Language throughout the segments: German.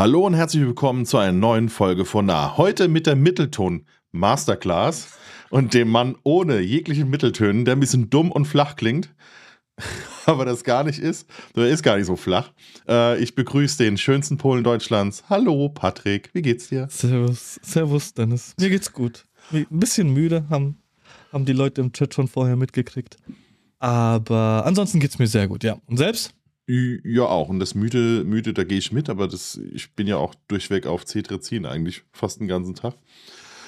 Hallo und herzlich willkommen zu einer neuen Folge von Nah. Heute mit der Mittelton Masterclass und dem Mann ohne jegliche Mitteltönen, der ein bisschen dumm und flach klingt, aber das gar nicht ist. Der ist gar nicht so flach. Äh, ich begrüße den schönsten Polen Deutschlands. Hallo Patrick, wie geht's dir? Servus, Servus Dennis. Mir geht's gut. Ein bisschen müde, haben, haben die Leute im Chat schon vorher mitgekriegt. Aber ansonsten geht's mir sehr gut, ja. Und selbst? Ja, auch. Und das müde, müde, da gehe ich mit, aber das, ich bin ja auch durchweg auf Cetrizin eigentlich fast den ganzen Tag.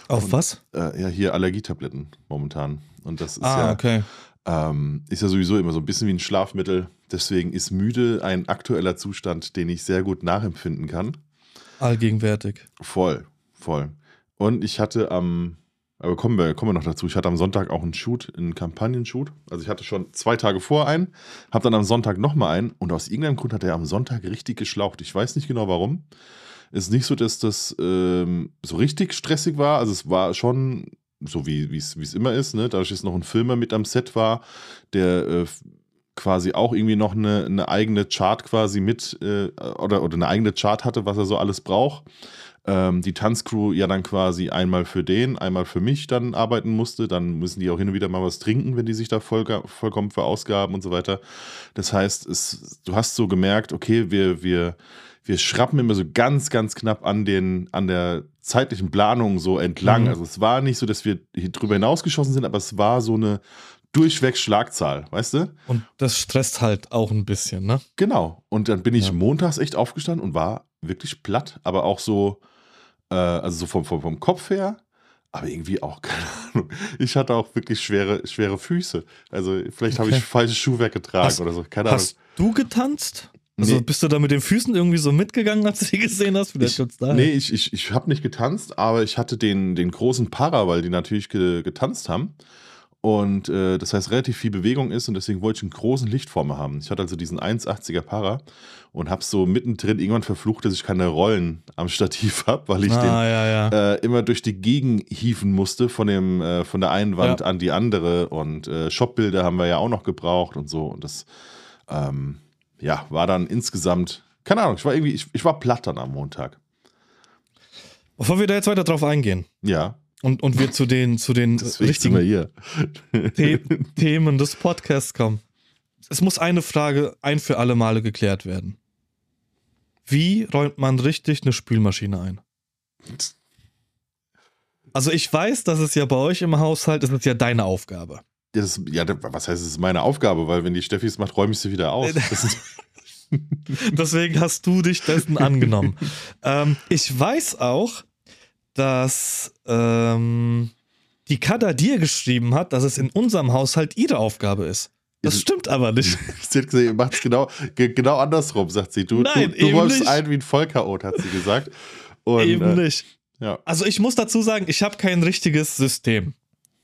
Auf Und, was? Äh, ja, hier Allergietabletten momentan. Und das ist Ah, ja, okay. ähm, ist ja sowieso immer so ein bisschen wie ein Schlafmittel. Deswegen ist müde ein aktueller Zustand, den ich sehr gut nachempfinden kann. Allgegenwärtig. Voll, voll. Und ich hatte am, aber kommen wir, kommen wir noch dazu, ich hatte am Sonntag auch einen Shoot, einen Kampagnen-Shoot. Also ich hatte schon zwei Tage vor einen, habe dann am Sonntag nochmal einen und aus irgendeinem Grund hat er am Sonntag richtig geschlaucht. Ich weiß nicht genau warum. Ist nicht so, dass das ähm, so richtig stressig war. Also es war schon so, wie wie es wie es immer ist, ne? dadurch, dass noch ein Filmer mit am Set war, der äh, quasi auch irgendwie noch eine, eine eigene Chart quasi mit äh, oder, oder eine eigene Chart hatte, was er so alles braucht. Ähm, die Tanzcrew ja dann quasi einmal für den, einmal für mich dann arbeiten musste. Dann müssen die auch hin und wieder mal was trinken, wenn die sich da voll, vollkommen verausgaben und so weiter. Das heißt, es, du hast so gemerkt, okay, wir, wir, wir schrappen immer so ganz, ganz knapp an, den, an der zeitlichen Planung so entlang. Mhm. Also es war nicht so, dass wir hier drüber hinausgeschossen sind, aber es war so eine durchweg Schlagzahl, weißt du? Und das stresst halt auch ein bisschen, ne? Genau. Und dann bin ich Ja. montags echt aufgestanden und war wirklich platt, aber auch so, äh, also so vom, vom, vom Kopf her, aber irgendwie auch, keine Ahnung. Ich hatte auch wirklich schwere, schwere Füße. Also vielleicht habe Okay. ich falsche Schuhwerk getragen Hast- oder so. Keine Ahnung. Hast du getanzt? Also Nee. bist du da mit den Füßen irgendwie so mitgegangen, als du die gesehen hast? Vielleicht Ich, daher. nee, ich, ich, ich habe nicht getanzt, aber ich hatte den, den großen Para, weil die natürlich ge, getanzt haben. Und äh, das heißt, relativ viel Bewegung ist und deswegen wollte ich einen großen Lichtformer haben. Ich hatte also diesen 1,80er Para und habe so mittendrin irgendwann verflucht, dass ich keine Rollen am Stativ habe, weil ich ah, den ja, ja. äh, immer durch die Gegend hieven musste, von, dem, äh, von der einen Wand Ja. an die andere. Und äh, Shopbilder haben wir ja auch noch gebraucht und so. Und das ähm, ja, war dann insgesamt, keine Ahnung, ich war irgendwie, ich, ich war platt dann am Montag. Bevor wir da jetzt weiter drauf eingehen Ja, und, und wir zu den, zu den deswegen richtigen. The Themen des Podcasts kommen. Es muss eine Frage ein für alle Male geklärt werden. Wie räumt man richtig eine Spülmaschine ein? Also ich weiß, dass es ja bei euch im Haushalt, das ist ja deine Aufgabe. Ja, das, ja, was heißt, es ist meine Aufgabe, weil wenn die Steffi es macht, räume ich sie wieder aus. Ist, Deswegen hast du dich dessen angenommen. ähm, ich weiß auch, dass ähm, die Kada dir geschrieben hat, dass es in unserem Haushalt ihre Aufgabe ist. Das stimmt aber nicht. sie hat gesagt, ihr macht es genau, ge- genau andersrum, sagt sie. Du, Nein, du, du räumst nicht. ein wie ein Vollchaot, hat sie gesagt. Und, Eben äh, nicht. Ja, Also ich muss dazu sagen, ich habe kein richtiges System.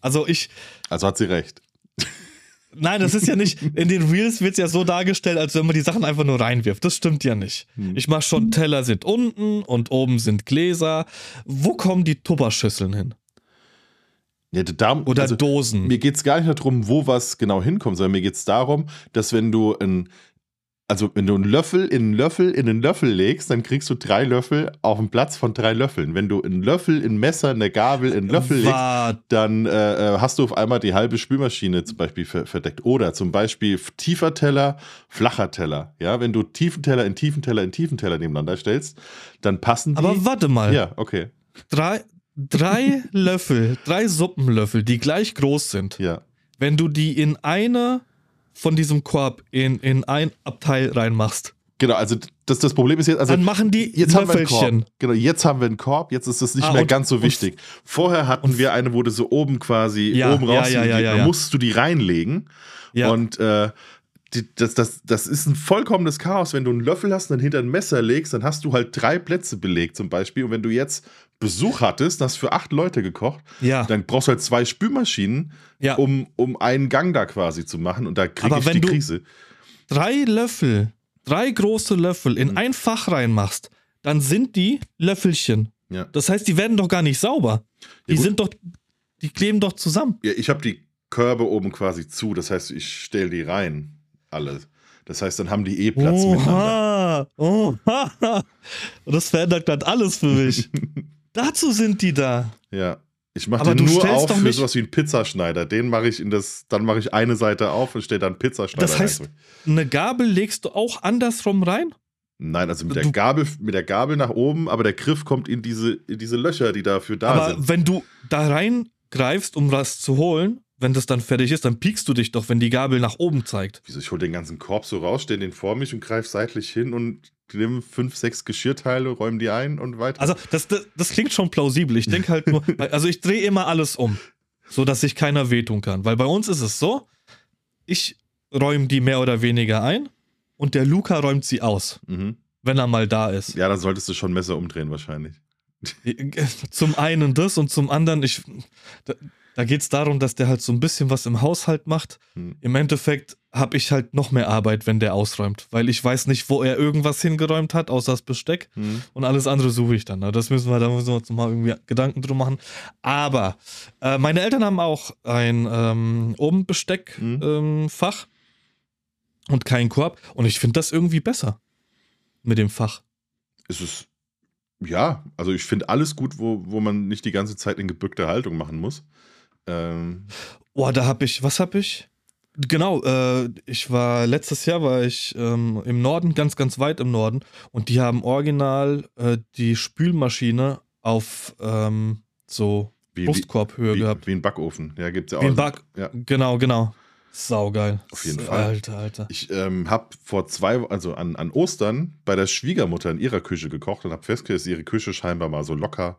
Also ich, also hat sie recht. Nein, das ist ja nicht, in den Reels wird es ja so dargestellt, als wenn man die Sachen einfach nur reinwirft. Das stimmt ja nicht. Hm. Ich mache schon, Teller sind unten und oben sind Gläser. Wo kommen die Tupperschüsseln hin? Ja, da, Oder also, Dosen? Mir geht es gar nicht darum, wo was genau hinkommt, sondern mir geht es darum, dass wenn du ein, also wenn du einen Löffel in einen Löffel in einen Löffel legst, dann kriegst du drei Löffel auf einen Platz von drei Löffeln. Wenn du einen Löffel, ein Messer, eine Gabel in einen Löffel legst, Warte. dann äh, äh, hast du auf einmal die halbe Spülmaschine zum Beispiel ver verdeckt. Oder zum Beispiel tiefer Teller, flacher Teller. Ja, wenn du tiefen Teller in tiefen Teller in tiefen Teller nebeneinander stellst, dann passen die. Aber warte mal. ja, okay. Drei, drei Löffel, drei Suppenlöffel, die gleich groß sind. Ja. Wenn du die in eine von diesem Korb in, in ein Abteil reinmachst, Genau, also das, das Problem ist jetzt, also dann machen die Jetzt haben wir einen. Korb. Genau, jetzt haben wir einen Korb, jetzt ist das nicht Ah, mehr und- ganz so und- wichtig. Vorher hatten wir eine, wo du so oben quasi Ja, oben raus, ja, ja, ja, ja. musst du die reinlegen. Ja. Und äh, das, das, das ist ein vollkommenes Chaos. Wenn du einen Löffel hast und dann hinter ein Messer legst, dann hast du halt drei Plätze belegt zum Beispiel. Und wenn du jetzt Besuch hattest, hast für acht Leute gekocht, Ja. dann brauchst du halt zwei Spülmaschinen, Ja. um, um einen Gang da quasi zu machen. Und da kriege ich wenn die du- Krise. drei Löffel, drei große Löffel in Mhm. ein Fach reinmachst, dann sind die Löffelchen. Ja. Das heißt, die werden doch gar nicht sauber. Die gut. sind doch, die kleben doch zusammen. Ja, ich habe die Körbe oben quasi zu. Das heißt, ich stelle die rein. Alle. Das heißt, dann haben die eh Platz miteinander. Oh, und das verändert gerade alles für mich. Dazu sind die da. Ja. Ich mache Aber den nur auf für sowas wie einen Pizzaschneider. Den mache ich in das, dann mache ich eine Seite auf und stelle dann Pizzaschneider Das heißt, rein. eine Gabel legst du auch andersrum rein? Nein, also mit der du- Gabel, mit der Gabel nach oben, aber der Griff kommt in diese, in diese Löcher, die dafür da Aber sind. wenn du da reingreifst, um was zu holen, wenn das dann fertig ist, dann piekst du dich doch, wenn die Gabel nach oben zeigt. Wieso? Ich hole den ganzen Korb so raus, stelle den vor mich und greife seitlich hin und nehme fünf, sechs Geschirrteile, räume die ein und weiter. Also, das, das, das klingt schon plausibel. Ich denke halt nur, also ich drehe immer alles um, so dass sich keiner wehtun kann. Weil bei uns ist es so, ich räume die mehr oder weniger ein und der Luca räumt sie aus, mhm. wenn er mal da ist. Ja, dann solltest du schon Messer umdrehen wahrscheinlich. Zum einen das und zum anderen, ich, da, geht es darum, dass der halt so ein bisschen was im Haushalt macht. Hm. Im Endeffekt habe ich halt noch mehr Arbeit, wenn der ausräumt, weil ich weiß nicht, wo er irgendwas hingeräumt hat, außer das Besteck. Mhm. Und alles andere suche ich dann. Das müssen wir, da müssen wir uns mal irgendwie Gedanken drum machen. Aber äh, meine Eltern haben auch ein ähm, Obenbesteck-Fach Mhm. ähm, und keinen Korb. Und ich finde das irgendwie besser mit dem Fach. Es ist, ja, also ich finde alles gut, wo, wo man nicht die ganze Zeit in gebückter Haltung machen muss. Ähm, Oh, da habe ich, was habe ich? Genau, äh, ich war letztes Jahr war ich ähm, im Norden, ganz, ganz weit im Norden, und die haben original äh, die Spülmaschine auf ähm, so wie, Brustkorbhöhe wie, gehabt. wie ein Backofen. Ja, gibt es ja auch. Wie ein Back. Ja. Genau, genau. Saugeil. Auf jeden Fall. Alter, Alter. Ich ähm, habe vor zwei, also an, an Ostern bei der Schwiegermutter in ihrer Küche gekocht und habe festgestellt, dass ihre Küche scheinbar mal so locker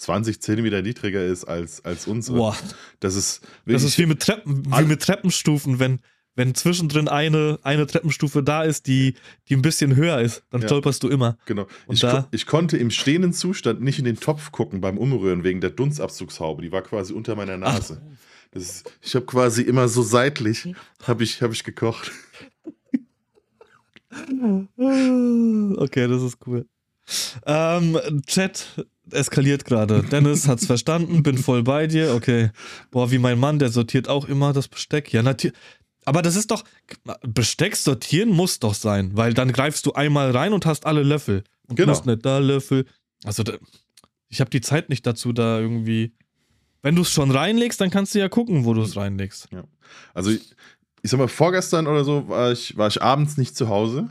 20 Zentimeter niedriger ist als, als unsere. Boah, Das ist das ist wie mit, Treppen, wie mit Treppenstufen, wenn, wenn zwischendrin eine, eine Treppenstufe da ist, die, die ein bisschen höher ist, dann Ja. stolperst du immer. genau. Und Ich, da- ko ich konnte im stehenden Zustand nicht in den Topf gucken beim Umrühren wegen der Dunstabzugshaube. Die war quasi unter meiner Nase. Ist, ich habe quasi immer so seitlich habe ich, hab ich gekocht. Okay, das ist cool. Ähm, Chat eskaliert gerade. Dennis hat's verstanden, bin voll bei dir. Okay. Boah, wie mein Mann, der sortiert auch immer das Besteck. Ja, natürlich. Aber das ist doch. Besteck sortieren muss doch sein, weil dann greifst du einmal rein und hast alle Löffel. Und Genau. musst nicht da Löffel. Also, da, ich habe die Zeit nicht dazu, da irgendwie. Wenn du es schon reinlegst, dann kannst du ja gucken, wo du es reinlegst. Also ich, ich sag mal, vorgestern oder so war ich, war ich abends nicht zu Hause.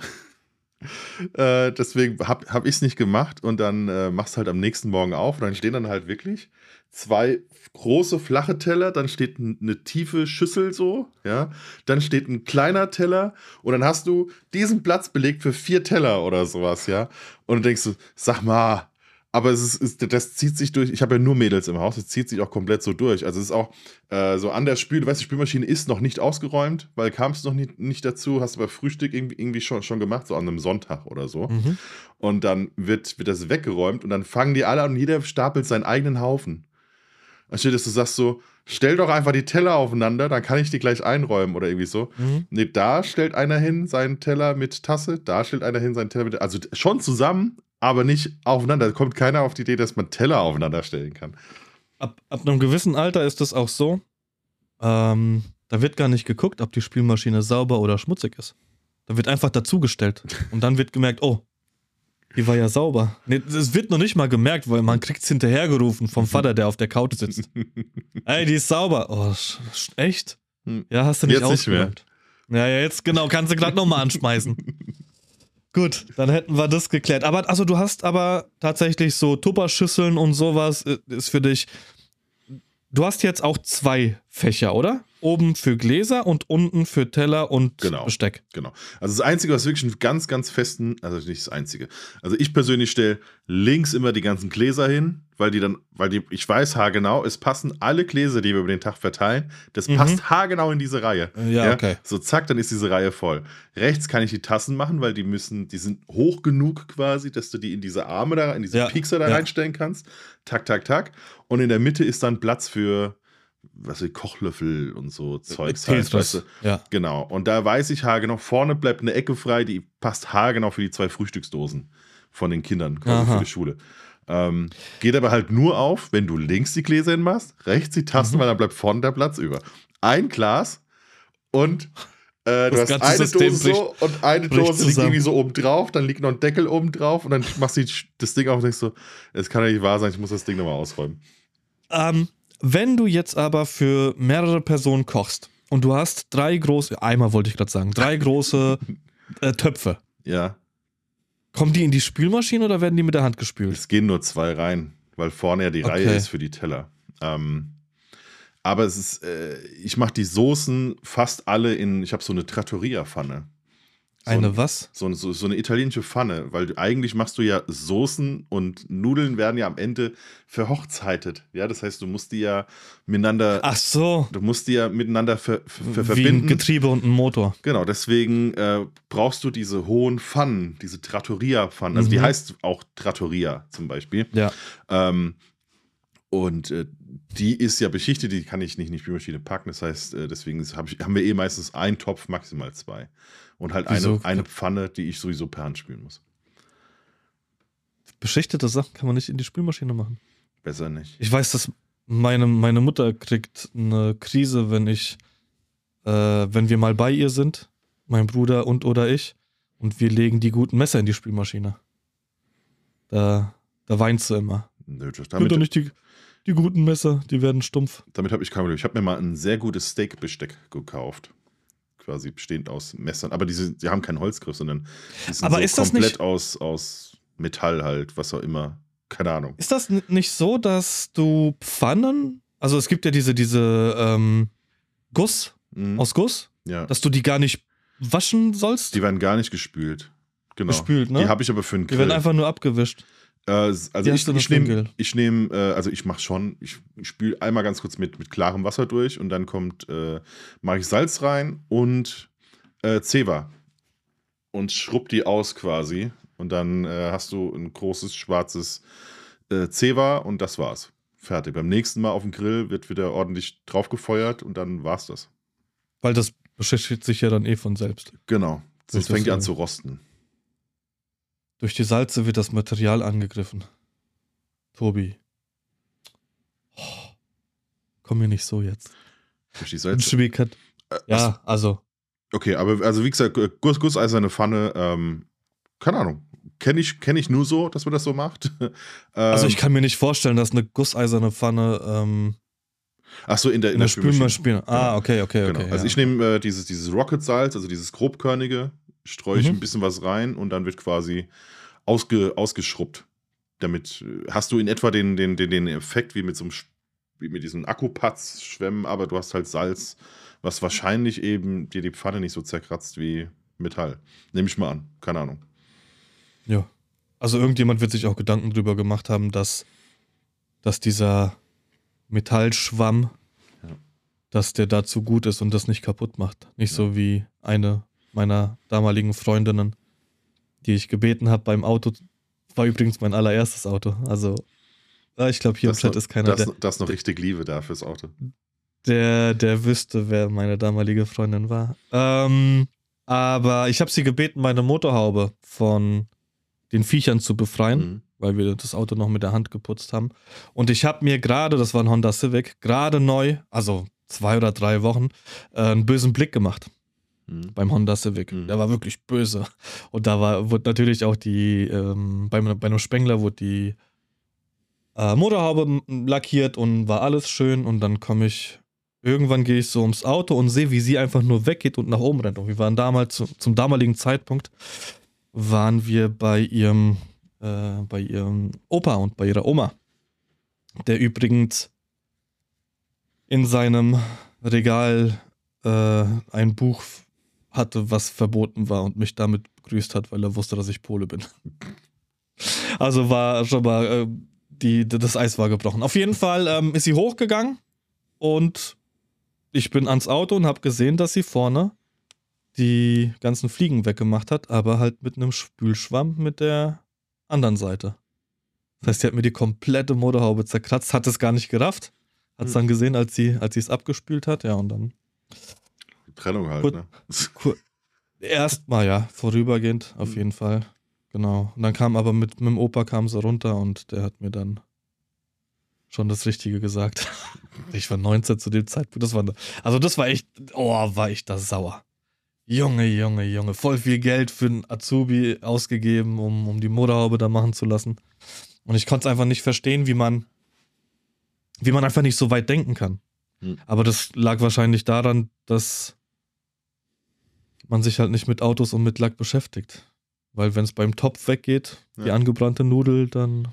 Äh, deswegen habe hab ich es nicht gemacht und dann äh, machst halt am nächsten Morgen auf und dann stehen dann halt wirklich zwei große flache Teller, dann steht eine tiefe Schüssel so, ja, dann steht ein kleiner Teller und dann hast du diesen Platz belegt für vier Teller oder sowas, ja, und denkst du, sag mal, aber es ist, ist, das zieht sich durch. Ich habe ja nur Mädels im Haus, es zieht sich auch komplett so durch. Also es ist auch äh, so an der Spül, du weißt, die Spülmaschine ist noch nicht ausgeräumt, weil kam es noch nicht, nicht dazu, hast du bei Frühstück irgendwie, irgendwie schon, schon gemacht, so an einem Sonntag oder so. Mhm. Und dann wird, wird das weggeräumt und dann fangen die alle an und jeder stapelt seinen eigenen Haufen. Anstatt dass du sagst so, stell doch einfach die Teller aufeinander, dann kann ich die gleich einräumen oder irgendwie so. Mhm. Nee, da stellt einer hin seinen Teller mit Tasse, da stellt einer hin seinen Teller mit. Also schon zusammen, aber nicht aufeinander. Da kommt keiner auf die Idee, dass man Teller aufeinander stellen kann. Ab, ab einem gewissen Alter ist es auch so, ähm, da wird gar nicht geguckt, ob die Spülmaschine sauber oder schmutzig ist. Da wird einfach dazugestellt. Und dann wird gemerkt, oh, die war ja sauber. Nee, es wird noch nicht mal gemerkt, weil man kriegt es hinterhergerufen vom Vater, der auf der Couch sitzt. Ey, die ist sauber. Oh, echt? Hm. Ja, hast du nicht Jetzt nicht mehr. ausgeräumt. Ja, ja, jetzt genau, kannst du gerade nochmal anschmeißen. Gut, dann hätten wir das geklärt. Aber also du hast aber tatsächlich so Tupperschüsseln und sowas äh, ist für dich. Du hast jetzt auch zwei Fächer, oder? Oben für Gläser und unten für Teller und Genau. Besteck. Genau. Also das Einzige, was wirklich einen ganz, ganz festen, also nicht das Einzige. Also ich persönlich stelle links immer die ganzen Gläser hin, weil die dann, weil die, ich weiß haargenau, es passen alle Gläser, die wir über den Tag verteilen, das Mhm. passt haargenau in diese Reihe. Ja, okay. So zack, dann ist diese Reihe voll. Rechts kann ich die Tassen machen, weil die müssen, die sind hoch genug quasi, dass du die in diese Arme da, in diese Ja, Piekser da ja. reinstellen kannst. Tak, tak, tak. Und in der Mitte ist dann Platz für, was ich, Kochlöffel und so Zeugs. halt, Tetris. weißt du. Ja. Genau. Und da weiß ich haargenau, vorne bleibt eine Ecke frei, die passt haargenau für die zwei Frühstücksdosen von den Kindern, quasi Aha. für die Schule. Ähm, geht aber halt nur auf, wenn du links die Gläser hinmachst, rechts die Tassen, Mhm. weil dann bleibt vorne der Platz über. Ein Glas und Äh, du Das hast ganze eine System Dose so und eine bricht Dose liegt zusammen. irgendwie so oben drauf, dann liegt noch ein Deckel oben drauf und dann machst du das Ding auf und denkst so, es kann ja nicht wahr sein, ich muss das Ding nochmal ausräumen. Ähm, wenn du jetzt aber für mehrere Personen kochst und du hast drei große, einmal wollte ich gerade sagen, drei große äh, Töpfe, Ja, kommen die in die Spülmaschine oder werden die mit der Hand gespült? es gehen nur zwei rein, weil vorne ja die Okay. Reihe ist für die Teller. Ähm, aber es ist, äh, ich mache die Soßen fast alle in, ich habe so eine Trattoria-Pfanne. Eine ein- was? So, so, so eine italienische Pfanne, weil du, eigentlich machst du ja Soßen und Nudeln werden ja am Ende verhochzeitet. Ja, das heißt, du musst die ja miteinander, Ach so, du musst die ja miteinander ver, ver, ver, wie ein verbinden. Getriebe und ein Motor. Genau, deswegen äh, brauchst du diese hohen Pfannen, diese Trattoria-Pfannen. Also die Mhm. heißt auch Trattoria zum Beispiel. Ja. Ähm, und äh, die ist ja beschichtet, die kann ich nicht in die Spülmaschine packen. Das heißt, äh, deswegen haben wir eh meistens einen Topf, maximal zwei. Und halt Wieso? eine, eine Pfanne, die ich sowieso per Hand spülen muss. Beschichtete Sachen kann man nicht in die Spülmaschine machen. Besser nicht. Ich weiß, dass meine, meine Mutter kriegt eine Krise, wenn ich, äh, wenn wir mal bei ihr sind, mein Bruder und oder ich, und wir legen die guten Messer in die Spülmaschine. Da, da weint sie immer. Nö, das- Damit, doch nicht die, die guten Messer, die werden stumpf. damit habe ich kein Problem. Ich habe mir mal ein sehr gutes Steakbesteck gekauft. Quasi bestehend aus Messern. Aber diese, die haben keinen Holzgriff, sondern die sind Aber so ist das komplett nicht- aus, aus Metall halt, was auch immer. Keine Ahnung. Ist das nicht so, dass du Pfannen, also es gibt ja diese, diese ähm, Guss, Mhm. aus Guss, ja. dass du die gar nicht waschen sollst? Die werden gar nicht gespült. Genau. Gespült, ne? Die habe ich aber für einen Die Grill. werden einfach nur abgewischt. Also ich, ich nehme, ich nehm, also ich mache schon, ich, ich spüle einmal ganz kurz mit, mit klarem Wasser durch und dann kommt, äh, mache ich Salz rein und äh, Zewa und schrubb die aus quasi und dann äh, hast du ein großes schwarzes äh, Zewa und das war's. Fertig. Beim nächsten Mal auf dem Grill wird wieder ordentlich drauf gefeuert und dann war's das. Weil das beschäftigt sich ja dann eh von selbst. Genau. Sonst fängt die an zu rosten. Durch die Salze wird das Material angegriffen. Tobi. Oh, komm mir nicht so jetzt. Durch die Salze. Schwiegerkat. Äh, Ja, also. Okay, aber also wie gesagt, Guss, gusseiserne Pfanne, ähm, keine Ahnung. Kenne ich, kenn ich nur so, dass man das so macht. ähm, Also ich kann mir nicht vorstellen, dass eine gusseiserne Pfanne ähm, Ach so, in der, in der Spülmaschine. Ah, Genau. okay, okay, Genau. okay. also ja. ich nehme äh, dieses, dieses Rocket-Salz, also dieses grobkörnige, streue ich Mhm. ein bisschen was rein und dann wird quasi ausge, ausgeschrubbt. Damit äh, hast du in etwa den, den, den, den Effekt wie mit so einem wie mit diesen Akkupads schwemmen, aber du hast halt Salz, was wahrscheinlich eben dir die Pfanne nicht so zerkratzt wie Metall. Nehme ich mal an. Keine Ahnung. Ja. Also irgendjemand wird sich auch Gedanken drüber gemacht haben, dass, dass dieser Metallschwamm, Ja. dass der dazu gut ist und das nicht kaputt macht. Nicht so wie eine meiner damaligen Freundinnen, die ich gebeten habe beim Auto. War übrigens mein allererstes Auto. Also, ich glaube, hier im Das Chat noch- ist keiner, das, der, das noch richtig Liebe da fürs Auto. der, der wüsste, wer meine damalige Freundin war. Ähm, aber ich habe sie gebeten, meine Motorhaube von den Viechern zu befreien Mhm. weil wir das Auto noch mit der Hand geputzt haben. Und ich habe mir gerade, das war ein Honda Civic, gerade neu, also zwei oder drei Wochen, äh, einen bösen Blick gemacht Mhm. beim Honda Civic. Mhm. Der war wirklich böse. Und da war, wurde natürlich auch die, ähm, bei, bei einem Spengler wurde die äh, Motorhaube lackiert und war alles schön. Und dann komme ich, irgendwann gehe ich so ums Auto und sehe, wie sie einfach nur weggeht und nach oben rennt. Und wir waren damals, zu, zum damaligen Zeitpunkt, waren wir bei ihrem, äh, bei ihrem Opa und bei ihrer Oma. Der übrigens in seinem Regal äh, ein Buch hatte, was verboten war und mich damit begrüßt hat, weil er wusste, dass ich Pole bin. Also war schon mal, äh, die, das Eis war gebrochen. Auf jeden Fall ähm, ist sie hochgegangen und ich bin ans Auto und habe gesehen, dass sie vorne die ganzen Fliegen weggemacht hat, aber halt mit einem Spülschwamm mit der anderen Seite. Das heißt, sie hat mir die komplette Motorhaube zerkratzt, hat es gar nicht gerafft. Hat es Hm. dann gesehen, als sie als sie es abgespült hat, ja, und dann Trennung halt, Gut. ne? erstmal, ja, vorübergehend, auf Hm. jeden Fall. Genau. Und dann kam aber mit, mit dem Opa kam sie runter und der hat mir dann schon das Richtige gesagt. Ich war 19 zu dem Zeitpunkt. Das war, also das war echt, oh, war ich da sauer. Junge, Junge, Junge, voll viel Geld für einen Azubi ausgegeben, um, um die Motorhaube da machen zu lassen. Und ich konnte es einfach nicht verstehen, wie man, wie man einfach nicht so weit denken kann. Hm. Aber das lag wahrscheinlich daran, dass man sich halt nicht mit Autos und mit Lack beschäftigt. Weil wenn es beim Topf weggeht, die Ja. angebrannte Nudel, dann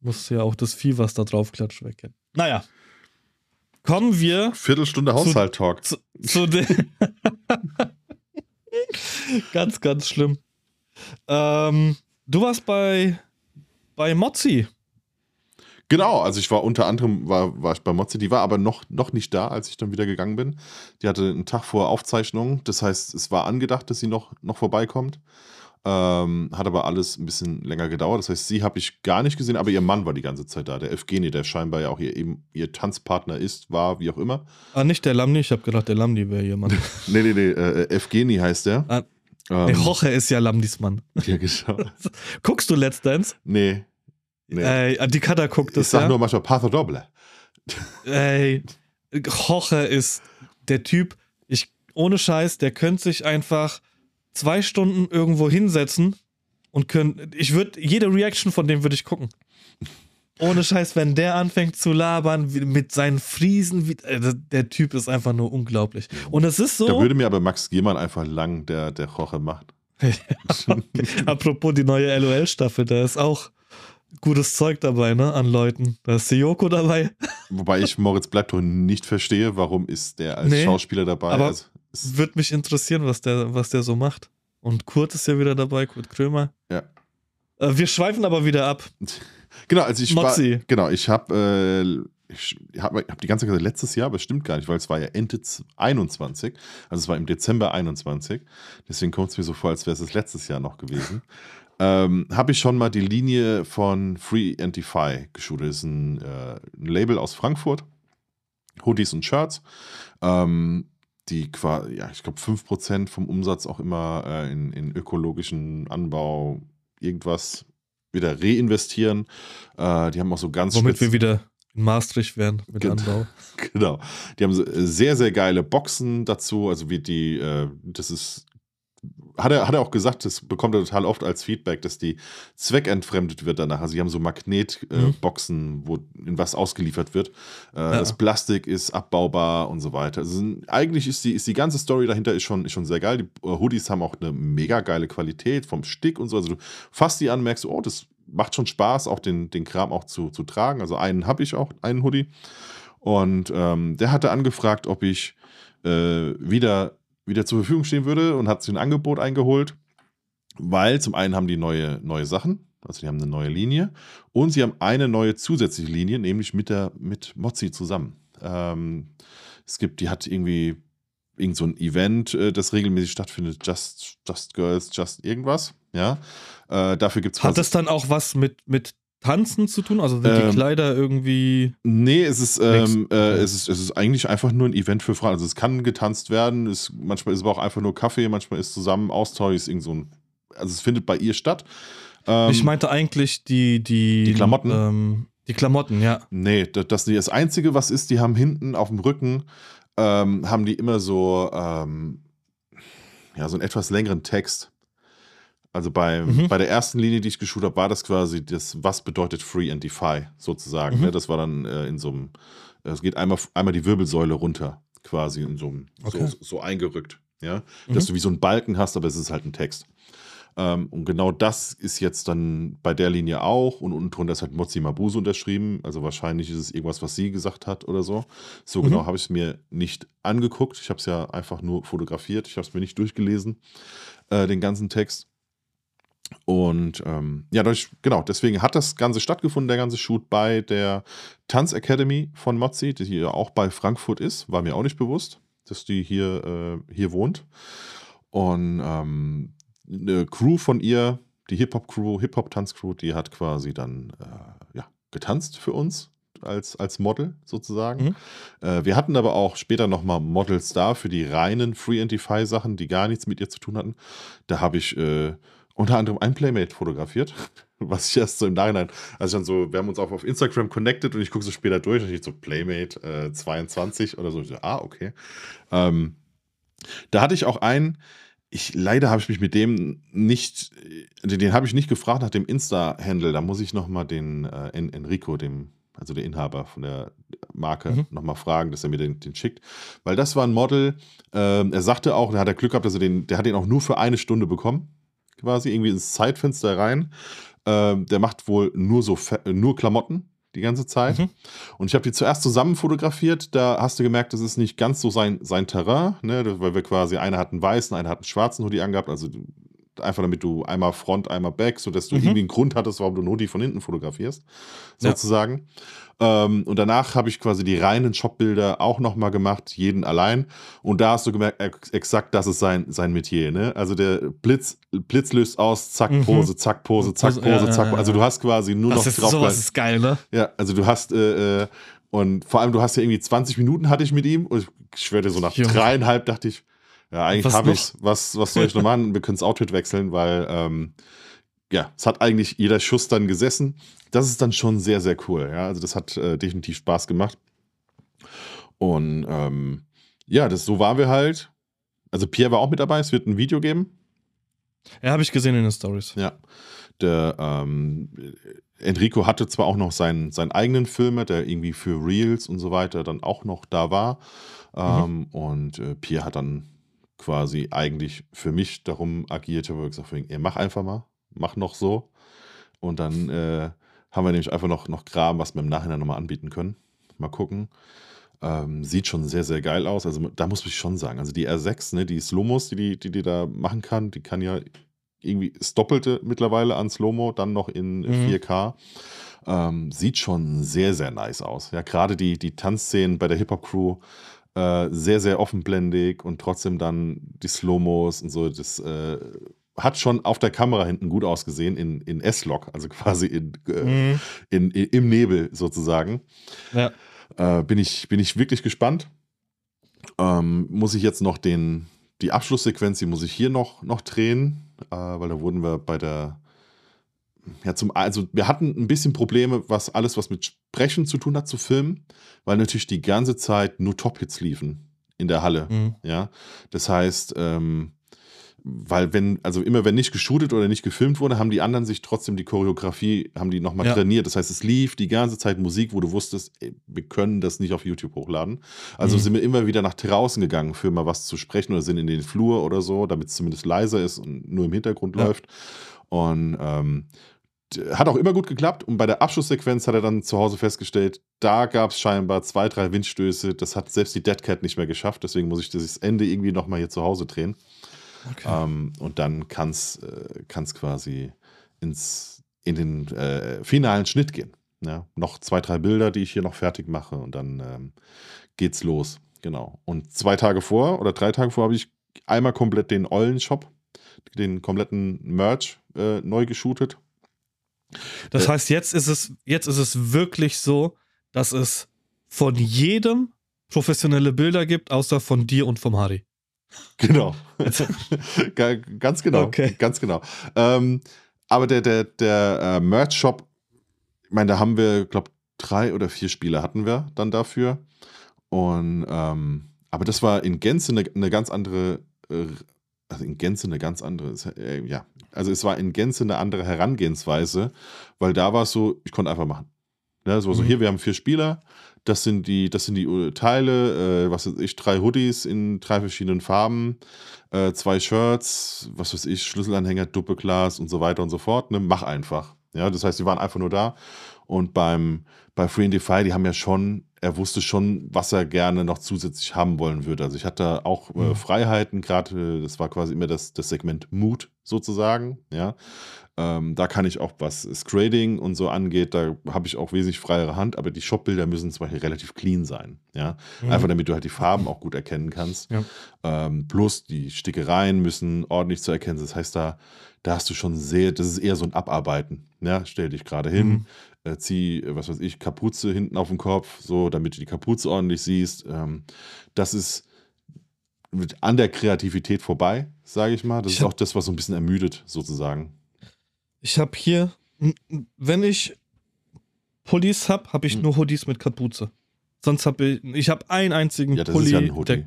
muss ja auch das Vieh, was da drauf klatscht, weggehen. Naja. Kommen wir Viertelstunde Haushalt-Talk. zu, zu den. ganz, ganz schlimm. Ähm, du warst bei, bei Mozzi. Genau, also ich war unter anderem war, war ich bei Mozzi, die war aber noch, noch nicht da, als ich dann wieder gegangen bin. Die hatte einen Tag vor Aufzeichnung, das heißt, es war angedacht, dass sie noch, noch vorbeikommt. Ähm, hat aber alles ein bisschen länger gedauert. Das heißt, sie habe ich gar nicht gesehen, aber ihr Mann war die ganze Zeit da. Der Evgeni, der scheinbar ja auch ihr, eben, ihr Tanzpartner ist, war, wie auch immer. Ah, nicht der Lamni, ich habe gedacht, der Lamni wäre jemand. Nee, nee, nee, äh, Evgeni heißt der. Ah, ähm, Nee, Roche ist ja Lamnis Mann. ja, genau. Guckst du Let's Dance? Nee. Nee. Ey, die Kata guckt ich das sag ja. nur manchmal Patho Doble. Ey, Roche ist der Typ, ich, ohne Scheiß, der könnte sich einfach zwei Stunden irgendwo hinsetzen und können, ich würde, jede Reaction von dem würde ich gucken. Ohne Scheiß, wenn der anfängt zu labern mit seinen Friesen, wie, äh, der Typ ist einfach nur unglaublich. Und es ist Da so, würde mir aber Max Gehmann einfach lang, der, der Roche macht. apropos die neue LOL-Staffel, da ist auch gutes Zeug dabei, ne, an Leuten. Da ist Seyoko dabei. Wobei ich Moritz Bleibtreu nicht verstehe, warum ist der als Nee, Schauspieler dabei? aber- also, es- Würde mich interessieren, was der, was der so macht. Und Kurt ist ja wieder dabei, Kurt Krömer. Ja. Äh, wir schweifen aber wieder ab. genau, also ich Mozzi. war, genau, ich habe äh, ich habe hab die ganze Zeit gesagt, letztes Jahr, aber es stimmt gar nicht, weil es war ja Ende z- 21, also es war im Dezember 21, deswegen kommt es mir so vor, als wäre es das letztes Jahr noch gewesen. ähm, habe ich schon mal die Linie von Free Antify geschult. Das ist ein, äh, ein Label aus Frankfurt, Hoodies und Shirts. Ähm, die quasi, ja, ich glaube, 5% vom Umsatz auch immer äh, in, in ökologischen Anbau irgendwas wieder reinvestieren. Äh, die haben auch so ganz Womit wir wieder in Maastricht wären mit Genau. Anbau. Genau. Die haben äh, sehr, sehr geile Boxen dazu. Also wie die, äh, das ist, hat er, hat er auch gesagt, das bekommt er total oft als Feedback, dass die zweckentfremdet wird danach. Also die haben so Magnetboxen, äh, Mhm. Wo in was ausgeliefert wird. Äh, Das Plastik ist abbaubar und so weiter. Also eigentlich ist die, ist die ganze Story dahinter ist schon, ist schon sehr geil. Die äh, Hoodies haben auch eine mega geile Qualität vom Stick und so. Also du fasst die an, merkst, oh, das macht schon Spaß, auch den, den Kram auch zu, zu tragen. Also einen habe ich auch, einen Hoodie. Und ähm, der hatte angefragt, ob ich äh, wieder, wieder zur Verfügung stehen würde und hat sich ein Angebot eingeholt, weil zum einen haben die neue, neue Sachen, also die haben eine neue Linie und sie haben eine neue zusätzliche Linie, nämlich mit, der, mit Mozzi zusammen. Ähm, es gibt, die hat irgendwie irgend so ein Event, äh, das regelmäßig stattfindet, Just, Just Girls, Just irgendwas, ja. Äh, dafür gibt es Hat das dann auch was mit, mit Tanzen zu tun? Also sind Ähm, die Kleider irgendwie. Nee, es ist, ähm, äh, es, ist, es ist eigentlich einfach nur ein Event für Frauen. Also es kann getanzt werden, es, manchmal ist es aber auch einfach nur Kaffee, manchmal ist zusammen Austausch, ist irgend so ein, also es findet bei ihr statt. Ähm, ich meinte eigentlich die. Die, die Klamotten? Ähm, die Klamotten, ja. Nee, das, das, das Einzige, was ist, die haben hinten auf dem Rücken, ähm, haben die immer so, ähm, ja, so einen etwas längeren Text. Also bei, Mhm. bei der ersten Linie, die ich geschult habe, war das quasi das, was bedeutet Free and Defy, sozusagen. Mhm. Ne? Das war dann äh, in so einem, es geht einmal, einmal die Wirbelsäule runter, quasi in so einem, Okay. so, so eingerückt. Ja? Mhm. Dass du wie so einen Balken hast, aber es ist halt ein Text. Ähm, und genau das ist jetzt dann bei der Linie auch. Und unten drunter ist halt Mozi Mabuse unterschrieben. Also wahrscheinlich ist es irgendwas, was sie gesagt hat oder so. So Mhm. genau habe ich es mir nicht angeguckt. Ich habe es ja einfach nur fotografiert. Ich habe es mir nicht durchgelesen, äh, den ganzen Text. Und ähm, ja, dadurch, genau, deswegen hat das Ganze stattgefunden, der ganze Shoot bei der Tanz Academy von Mozi, die hier auch bei Frankfurt ist. War mir auch nicht bewusst, dass die hier, äh, hier wohnt. Und ähm, eine Crew von ihr, die Hip-Hop-Crew, Hip-Hop-Tanz-Crew, die hat quasi dann äh, ja, getanzt für uns als, als Model sozusagen. Äh, wir hatten aber auch später nochmal Models da für die reinen Free Antify Sachen, die gar nichts mit ihr zu tun hatten. Da habe ich äh, unter anderem ein Playmate fotografiert, was ich erst so im Nachhinein, also dann so, wir haben uns auch auf Instagram connected und ich gucke so später durch und ich so Playmate äh, 22 oder so. Ich so, ah, okay. Ähm, da hatte ich auch einen, ich leider habe ich mich mit dem nicht, den habe ich nicht gefragt nach dem Insta-Handle. Da muss ich nochmal den äh, Enrico, dem, also der Inhaber von der Marke, mhm. nochmal fragen, dass er mir den, den schickt. Weil das war ein Model, äh, er sagte auch, da hat er Glück gehabt, dass er den, der hat den auch nur für eine Stunde bekommen, quasi irgendwie ins Zeitfenster rein. Äh, der macht wohl nur so nur Klamotten die ganze Zeit. Mhm. Und ich habe die zuerst zusammen fotografiert. Da hast du gemerkt, das ist nicht ganz so sein, sein Terrain, ne? weil wir quasi, einer hat einen weißen, einer hat einen schwarzen Hoodie angehabt. Also einfach damit du einmal Front, einmal Back, sodass du mhm. irgendwie einen Grund hattest, warum du nur die von hinten fotografierst, sozusagen. Ja. Ähm, und danach habe ich quasi die reinen Shopbilder auch nochmal gemacht, jeden allein. Und da hast du gemerkt, exakt das ist sein, sein Metier. Ne? Also der Blitz, Blitz löst aus, zack, mhm. Pose, zack, Pose, zack, Pose, ja, zack. Also du hast quasi nur das noch ist, drauf. Sowas ist geil, ne? Ja, also du hast äh, äh, und vor allem, du hast ja irgendwie 20 Minuten hatte ich mit ihm. Und ich schwöre dir, so nach Junge. dreieinhalb dachte ich, ja, eigentlich habe ich was, was soll ich noch machen? Wir können das Outfit wechseln, weil ähm, ja, es hat eigentlich jeder Schuss dann gesessen. Das ist dann schon sehr, sehr cool. Ja, also das hat äh, definitiv Spaß gemacht. Und ähm, ja, das, so waren wir halt. Also Pierre war auch mit dabei, es wird ein Video geben. Ja, habe ich gesehen in den Stories. Ja. Der ähm, Enrico hatte zwar auch noch seinen, seinen eigenen Filme, der irgendwie für Reels und so weiter dann auch noch da war. Mhm. Ähm, und äh, Pierre hat dann quasi eigentlich für mich darum agierte, wo ich gesagt habe, ey, mach einfach mal, mach noch so. Und dann äh, haben wir nämlich einfach noch, noch Kram, was wir im Nachhinein nochmal anbieten können. Mal gucken. Ähm, sieht schon sehr, sehr geil aus. Also da muss ich schon sagen, also die R6, ne, die Slomos, die die, die die da machen kann, die kann ja irgendwie das Doppelte mittlerweile an Slomo, dann noch in mhm. 4K. Ähm, sieht schon sehr, sehr nice aus. Ja, gerade die, die Tanzszenen bei der Hip-Hop-Crew äh, sehr, sehr offenblendig und trotzdem dann die Slow-Mos und so. Das äh, hat schon auf der Kamera hinten gut ausgesehen, in, in S-Log, also quasi in, äh, mhm. in, in, im Nebel sozusagen. Ja. Äh, bin, ich, bin ich wirklich gespannt. Ähm, muss ich jetzt noch den, die Abschlusssequenz, die muss ich hier noch, noch drehen, weil da wurden wir bei der ja, zum, also wir hatten ein bisschen Probleme, was alles, was mit Sprechen zu tun hat, zu filmen, weil natürlich die ganze Zeit nur Top-Hits liefen in der Halle. Mhm. Ja, das heißt, ähm, weil wenn, also immer wenn nicht geshootet oder nicht gefilmt wurde, haben die anderen sich trotzdem die Choreografie, haben die nochmal ja. trainiert. Das heißt, es lief die ganze Zeit Musik, wo du wusstest, ey, wir können das nicht auf YouTube hochladen. Also mhm. sind wir immer wieder nach draußen gegangen, für mal was zu sprechen oder sind in den Flur oder so, damit es zumindest leiser ist und nur im Hintergrund ja. läuft. Und ähm, hat auch immer gut geklappt und bei der Abschlusssequenz hat er dann zu Hause festgestellt, da gab es scheinbar zwei, drei Windstöße. Das hat selbst die Dead Cat nicht mehr geschafft. Deswegen muss ich das Ende irgendwie nochmal hier zu Hause drehen. Okay. Ähm, und dann kann es äh, quasi ins, in den äh, finalen Schnitt gehen. Ja? Noch zwei, drei Bilder, die ich hier noch fertig mache und dann ähm, geht's los. Genau. Und zwei Tage vor oder drei Tage vor habe ich einmal komplett den Eulen-Shop, den kompletten Merch äh, neu geshootet das äh, heißt, jetzt ist es, jetzt ist es wirklich so, dass es von jedem professionelle Bilder gibt, außer von dir und vom Harry. Genau. ganz genau. Okay. Ganz genau. Ähm, aber der, der, der äh, Merch-Shop, ich meine, da haben wir, glaube drei oder vier Spiele hatten wir dann dafür. Und ähm, aber das war in Gänze eine, eine ganz andere äh, also in Gänze eine ganz andere, äh, ja, also es war in Gänze eine andere Herangehensweise, weil da war es so, ich konnte einfach machen. Ja, so, mhm. so hier, wir haben vier Spieler, das sind die, das sind die äh, Teile, äh, was weiß ich, drei Hoodies in drei verschiedenen Farben, äh, zwei Shirts, was weiß ich, Schlüsselanhänger, Doppelglas und so weiter und so fort. Ne? Mach einfach. Ja, das heißt, die waren einfach nur da. Und beim, bei Free and Defy, die haben ja schon er wusste schon, was er gerne noch zusätzlich haben wollen würde. Also ich hatte auch äh, mhm. Freiheiten, gerade äh, das war quasi immer das, das Segment Mood sozusagen, ja. Ähm, da kann ich auch, was Scrading und so angeht, da habe ich auch wesentlich freiere Hand, aber die Shopbilder müssen zum Beispiel relativ clean sein, ja. Mhm. Einfach damit du halt die Farben auch gut erkennen kannst. Ja. Ähm, plus die Stickereien müssen ordentlich zu erkennen. Das heißt, da, da hast du schon sehr, das ist eher so ein Abarbeiten. Ja, stell dich gerade hin, mhm äh, zieh, äh, was weiß ich, Kapuze hinten auf den Kopf, so, damit du die Kapuze ordentlich siehst. Ähm, das ist an der Kreativität vorbei, sage ich mal. Das ich ist auch das, was so ein bisschen ermüdet, sozusagen. Ich habe hier, wenn ich Pullis habe, habe ich hm. nur Hoodies mit Kapuze. Sonst habe ich, ich habe einen einzigen ja, das Pulli. Ist ja ein Hoodie.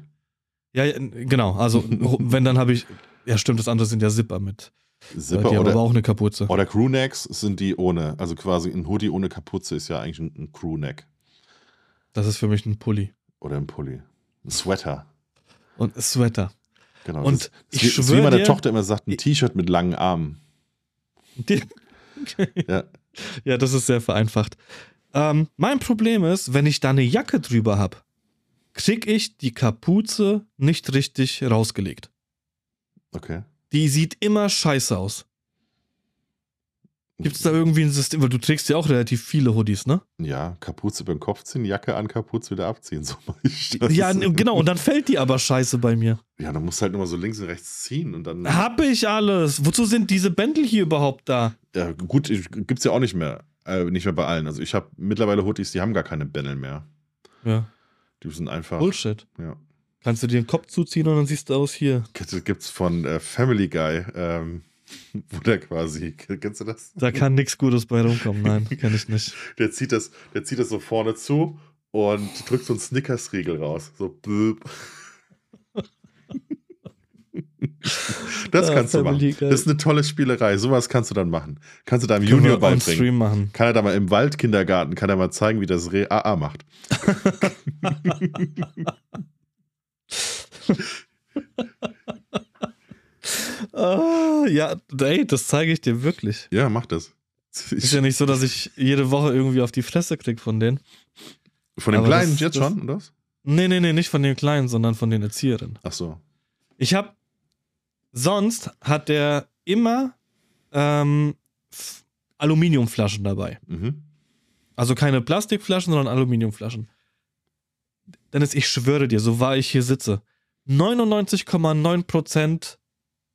Der, ja, genau. Also, wenn dann habe ich Ja, stimmt, das andere sind ja Zipper mit. Zipper die haben oder, aber auch eine Kapuze. oder Crewnecks sind die ohne. Also quasi ein Hoodie ohne Kapuze ist ja eigentlich ein, ein Crewneck. Das ist für mich ein Pulli. Oder ein Pulli. Ein Sweater. Und ein Sweater. Genau. Und ist, ich ist wie schwör meine dir- Tochter immer sagt, ein T-Shirt mit langen Armen. Ja. ja, das ist sehr vereinfacht. Ähm, mein Problem ist, wenn ich da eine Jacke drüber habe, krieg ich die Kapuze nicht richtig rausgelegt. Okay. Die sieht immer scheiße aus. Gibt es da irgendwie ein System, weil du trägst ja auch relativ viele Hoodies, ne? Ja, Kapuze über den Kopf ziehen, Jacke an, Kapuze wieder abziehen. So mache ich das. Ja, genau, und dann fällt die aber scheiße bei mir. Ja, dann musst du halt mal so links und rechts ziehen und dann. Hab ich alles. Wozu sind diese Bändel hier überhaupt da? Ja, gut, gibt es ja auch nicht mehr. Äh, nicht mehr bei allen. Also ich habe mittlerweile Hoodies, die haben gar keine Bändel mehr. Ja, Die sind einfach. Bullshit. Ja. Kannst du dir den Kopf zuziehen und dann siehst du aus hier. Gibt es von äh, Family Guy, ähm, wo der quasi, kennst du das? Da kann nichts Gutes bei rumkommen. Nein, kenn ich nicht. Der zieht das, der zieht das so vorne zu und drückt so einen Snickers-Riegel raus. So blöb. Das Ah, kannst du Family machen. Guy. Das ist eine tolle Spielerei. Sowas kannst du dann machen. Kannst du deinem Können Junior beibringen. Stream machen. Kann er da mal im Waldkindergarten, kann er mal zeigen, wie das Reh AA macht. Ah, ja, ey, das zeige ich dir wirklich. Ja, mach das. Ist ja nicht so, dass ich jede Woche irgendwie auf die Fresse krieg von denen. Von dem aber Kleinen das- jetzt das- schon, oder was? Nee, nee, nee, nicht von den Kleinen, sondern von den Erzieherinnen. Ach so. Ich hab. Sonst hat der immer ähm, Aluminiumflaschen dabei. Mhm. Also keine Plastikflaschen, sondern Aluminiumflaschen. Dennis, ich schwöre dir, so wahr ich hier sitze, 99,9%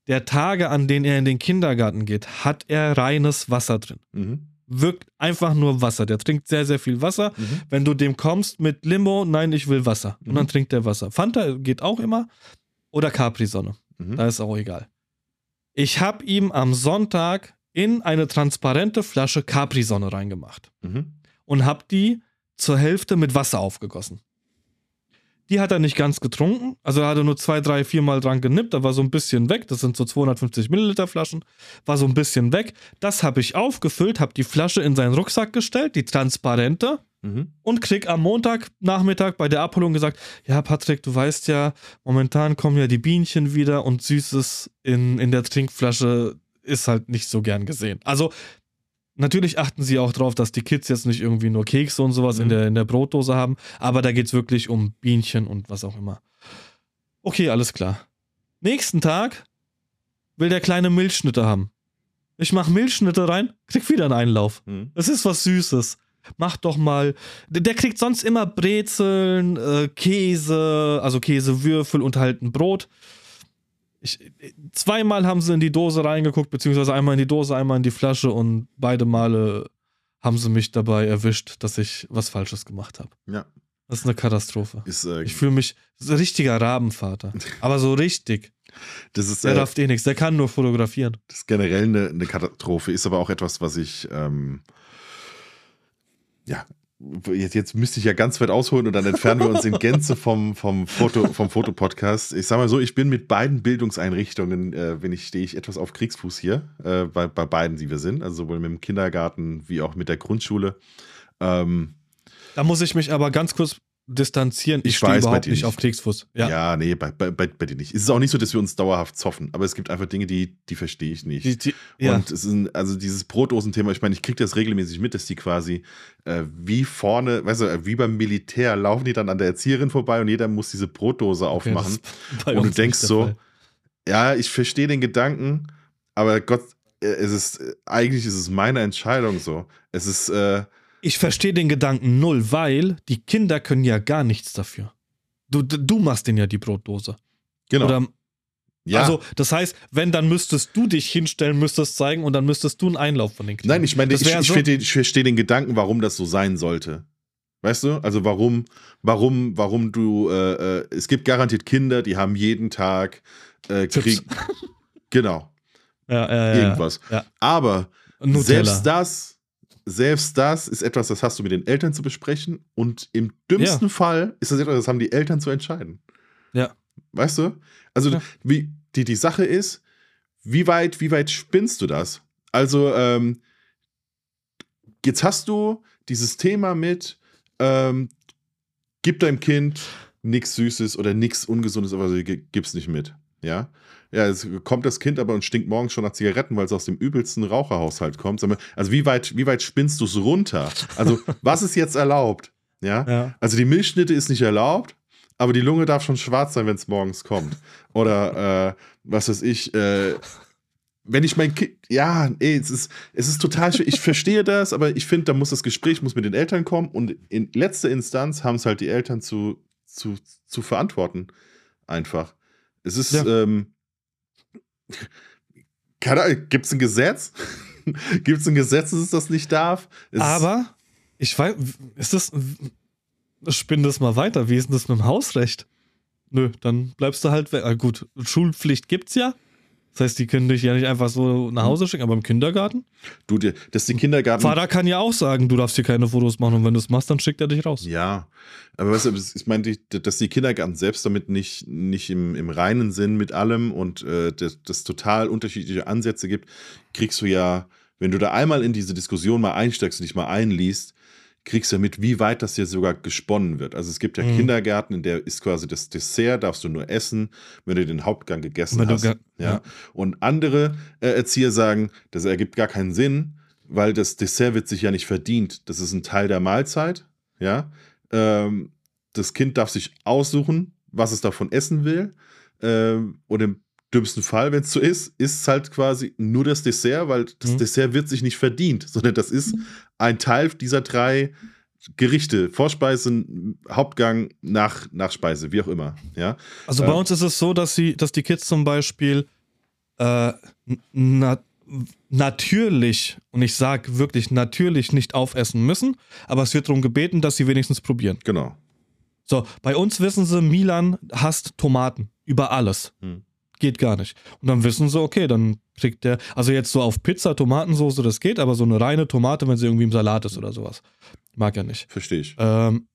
der Tage, an denen er in den Kindergarten geht, hat er reines Wasser drin. Mhm. Wirkt einfach nur Wasser. Der trinkt sehr, sehr viel Wasser. Mhm. Wenn du dem kommst mit Limo, nein, ich will Wasser. Und Mhm. dann trinkt er Wasser. Fanta geht auch immer. Oder Capri-Sonne. Mhm. Da ist auch egal. Ich habe ihm am Sonntag in eine transparente Flasche Capri-Sonne reingemacht Mhm. und habe die zur Hälfte mit Wasser aufgegossen. Die hat er nicht ganz getrunken, also er hatte nur zwei, drei, viermal dran genippt, da war so ein bisschen weg, das sind so 250 Milliliter Flaschen, war so ein bisschen weg. Das habe ich aufgefüllt, habe die Flasche in seinen Rucksack gestellt, die transparente, Mhm. und krieg am Montagnachmittag bei der Abholung gesagt, ja Patrick, du weißt ja, momentan kommen ja die Bienchen wieder und Süßes in, in der Trinkflasche ist halt nicht so gern gesehen. Also natürlich achten sie auch drauf, dass die Kids jetzt nicht irgendwie nur Kekse und sowas in, Mhm. der, in der Brotdose haben, aber da geht es wirklich um Bienchen und was auch immer. Okay, alles klar. Nächsten Tag will der kleine Milchschnitte haben. Ich mach Milchschnitte rein, krieg wieder einen Einlauf. Mhm. Es ist was Süßes. Mach doch mal. Der der kriegt sonst immer Brezeln, äh, Käse, also Käsewürfel und halt ein Brot. Ich, zweimal haben sie in die Dose reingeguckt, beziehungsweise einmal in die Dose, einmal in die Flasche und beide Male haben sie mich dabei erwischt, dass ich was Falsches gemacht habe. Ja. Das ist eine Katastrophe. Ist, äh, Ich fühle mich so ein richtiger Rabenvater. Aber so richtig. das ist Der äh, darf eh nichts. Der kann nur fotografieren. Das ist generell eine, eine Katastrophe, ist aber auch etwas, was ich, ähm, ja, jetzt, jetzt müsste ich ja ganz weit ausholen und dann entfernen wir uns in Gänze vom, vom, Foto, vom Fotopodcast. Ich sag mal so, ich bin mit beiden Bildungseinrichtungen, äh, wenn ich stehe ich etwas auf Kriegsfuß hier, äh, bei, bei beiden, die wir sind, also sowohl mit dem Kindergarten wie auch mit der Grundschule. Ähm, Da muss ich mich aber ganz kurz distanzieren. Ich, Ich stehe weiß, bei überhaupt dir nicht auf Kriegsfuß. ja. Ja. nee, bei, bei, bei, dir nicht. Es ist auch nicht so, dass wir uns dauerhaft zoffen, aber es gibt einfach Dinge, die, die verstehe ich nicht. Die, die, ja. Und es ist ein, also dieses Brotdosenthema, ich meine, ich kriege das regelmäßig mit, dass die quasi äh, wie vorne, weißt du, wie beim Militär laufen die dann an der Erzieherin vorbei und jeder muss diese Brotdose Okay, aufmachen. bei Und du denkst so. Ja, ich verstehe den Gedanken, aber Gott, äh, es ist, äh, eigentlich ist es meine Entscheidung so. Es ist, äh, Ich verstehe den Gedanken null, weil die Kinder können ja gar nichts dafür. Du, du machst denen ja die Brotdose. genau. Oder, ja. Also, das heißt, wenn, dann müsstest du dich hinstellen, müsstest zeigen und dann müsstest du einen Einlauf von den Kindern. Nein, ich meine, ich, ich, so- verstehe- ich verstehe den Gedanken, warum das so sein sollte. Weißt du? Also warum, warum, warum du, äh, äh, es gibt garantiert Kinder, die haben jeden Tag äh. Krieg. Genau, ja, ja, ja, irgendwas. Aber Nutella. selbst das, selbst das ist etwas, das hast du mit den Eltern zu besprechen und im dümmsten Fall ist das etwas, das haben die Eltern zu entscheiden. Ja. Weißt du? Also Ja. wie die, die Sache ist, wie weit, wie weit spinnst du das? Also, ähm, jetzt hast du dieses Thema mit, ähm, gib deinem Kind nichts Süßes oder nichts Ungesundes, aber sie gib's nicht mit. Ja. Ja, es kommt das Kind aber und stinkt morgens schon nach Zigaretten, weil es aus dem übelsten Raucherhaushalt kommt. Also wie weit, wie weit spinnst du es runter? Also was ist jetzt erlaubt? Ja? ja? Also die Milchschnitte ist nicht erlaubt, aber die Lunge darf schon schwarz sein, wenn es morgens kommt. Oder äh, was weiß ich, äh, wenn ich mein Kind, ja, ey, es ist, es ist total schwer. Ich verstehe das, aber ich finde, da muss das Gespräch muss mit den Eltern kommen und in letzter Instanz haben es halt die Eltern zu, zu, zu verantworten. Einfach. Es ist, ja. ähm, gibt es ein Gesetz? gibt es ein Gesetz, dass es das nicht darf? Es aber, ich weiß, ist das, spinn das mal weiter. Wie ist denn das mit dem Hausrecht? Nö, dann bleibst du halt weg. Ah, gut, Schulpflicht gibt's ja. Das heißt, die können dich ja nicht einfach so nach Hause schicken, aber im Kindergarten? Du, das ist die Kindergarten. Vater kann ja auch sagen, du darfst hier keine Fotos machen und wenn du es machst, dann schickt er dich raus. Ja, aber weißt du, ich meine, dass die Kindergarten selbst damit nicht, nicht im, im reinen Sinn mit allem und äh, das, das total unterschiedliche Ansätze gibt, kriegst du ja, wenn du da einmal in diese Diskussion mal einsteigst und dich mal einliest, kriegst du ja mit, wie weit das hier sogar gesponnen wird. Also es gibt ja mhm. Kindergärten, in der ist quasi das Dessert, darfst du nur essen, wenn du den Hauptgang gegessen wenn hast. Ja. ja. Und andere äh, Erzieher sagen, das ergibt gar keinen Sinn, weil das Dessert wird sich ja nicht verdient. Das ist ein Teil der Mahlzeit. Ja. Ähm, das Kind darf sich aussuchen, was es davon essen will. Ähm, und im dümmsten Fall, wenn es so ist, ist es halt quasi nur das Dessert, weil das mhm. Dessert wird sich nicht verdient, sondern das ist ein Teil dieser drei Gerichte, Vorspeisen, Hauptgang, nach, Nachspeise, wie auch immer. Ja? Also bei ähm, uns ist es so, dass sie, dass die Kids zum Beispiel äh, na, natürlich, und ich sage wirklich natürlich nicht aufessen müssen, aber es wird darum gebeten, dass sie wenigstens probieren. Genau. So, bei uns wissen sie, Milan hasst Tomaten über alles. Hm geht gar nicht. Und dann wissen sie, okay, dann kriegt der, also jetzt so auf Pizza, Tomatensauce, das geht, aber so eine reine Tomate, wenn sie irgendwie im Salat ist oder sowas, mag er nicht. Verstehe ich. Ähm,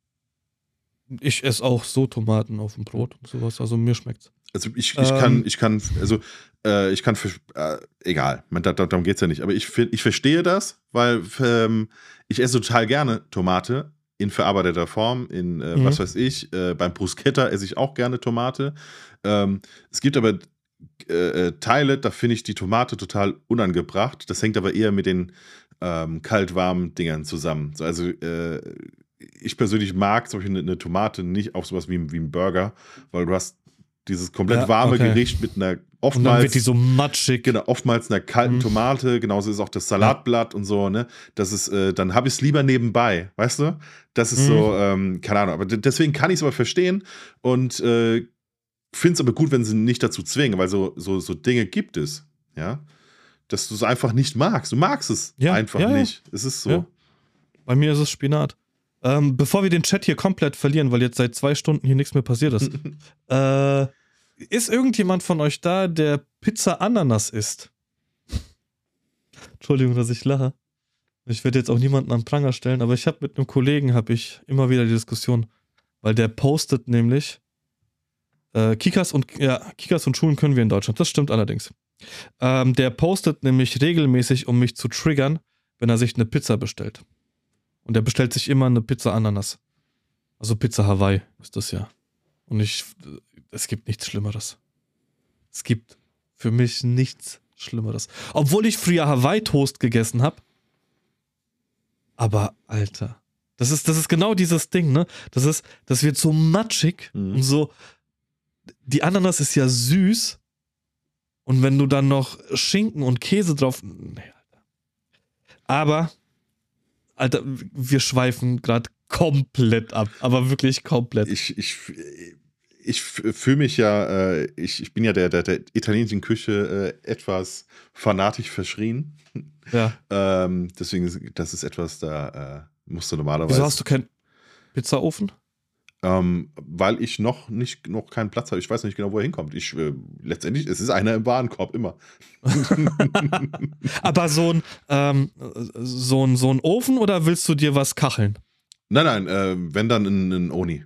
ich esse auch so Tomaten auf dem Brot und sowas, also mir schmeckt's. Also ich, ich ähm, kann, ich kann, also äh, ich kann, äh, egal, man, da, darum geht's ja nicht, aber ich, ich verstehe das, weil ähm, ich esse total gerne Tomate, in verarbeiteter Form, in äh, mhm. was weiß ich. Äh, beim Bruschetta esse ich auch gerne Tomate. Ähm, es gibt aber äh, äh, Teile, da finde ich die Tomate total unangebracht. Das hängt aber eher mit den ähm, kalt-warmen Dingern zusammen. So, also äh, ich persönlich mag zum Beispiel eine, eine, Tomate nicht auf sowas wie, wie ein Burger, weil du hast dieses komplett ja, warme okay. Gericht mit einer oftmals. Und dann wird die so matschig. Genau, oftmals einer kalten mhm. Tomate, genauso ist auch das Salatblatt ja. und so, ne? Das ist, äh, dann habe ich es lieber nebenbei, weißt du? Das ist mhm. so, ähm, keine Ahnung, aber deswegen kann ich es aber verstehen und äh, finde es aber gut, wenn sie nicht dazu zwingen, weil so, so, so Dinge gibt es, ja, dass du es einfach nicht magst. Du magst es ja, einfach ja, nicht. Es ist so. Bei mir ist es Spinat. Ähm, bevor wir den Chat hier komplett verlieren, weil jetzt seit zwei Stunden hier nichts mehr passiert ist, äh, ist irgendjemand von euch da, der Pizza Ananas isst? Entschuldigung, dass ich lache. Ich werde jetzt auch niemanden an Pranger stellen, aber ich habe mit einem Kollegen habe ich immer wieder die Diskussion, weil der postet nämlich äh, Kikas und ja, Kikas und Schulen können wir in Deutschland. Das stimmt allerdings. Ähm, der postet nämlich regelmäßig, um mich zu triggern, wenn er sich eine Pizza bestellt. Und er bestellt sich immer eine Pizza Ananas. Also Pizza Hawaii ist das ja. Und ich, es gibt nichts Schlimmeres. Es gibt für mich nichts Schlimmeres. Obwohl ich früher Hawaii-Toast gegessen habe. Aber, Alter. Das ist, das ist genau dieses Ding, ne? Das ist, das wird so matschig mhm. und so. Die Ananas ist ja süß. Und wenn du dann noch Schinken und Käse drauf. Nee, Alter. Aber Alter, wir schweifen gerade komplett ab, aber wirklich komplett. Ich, ich, ich fühle mich ja, äh, ich, ich bin ja der, der, der italienischen Küche äh, etwas fanatisch verschrien. Ja. ähm, deswegen, das ist etwas, da äh, musst du normalerweise. Wieso hast du keinen Pizzaofen? Ähm, weil ich noch nicht noch keinen Platz habe. Ich weiß nicht genau, wo er hinkommt. Ich, äh, letztendlich, es ist einer im Warenkorb, immer. Aber so ein, ähm, so, ein, so ein Ofen oder willst du dir was kacheln? Nein, nein, äh, wenn dann ein, ein Oni.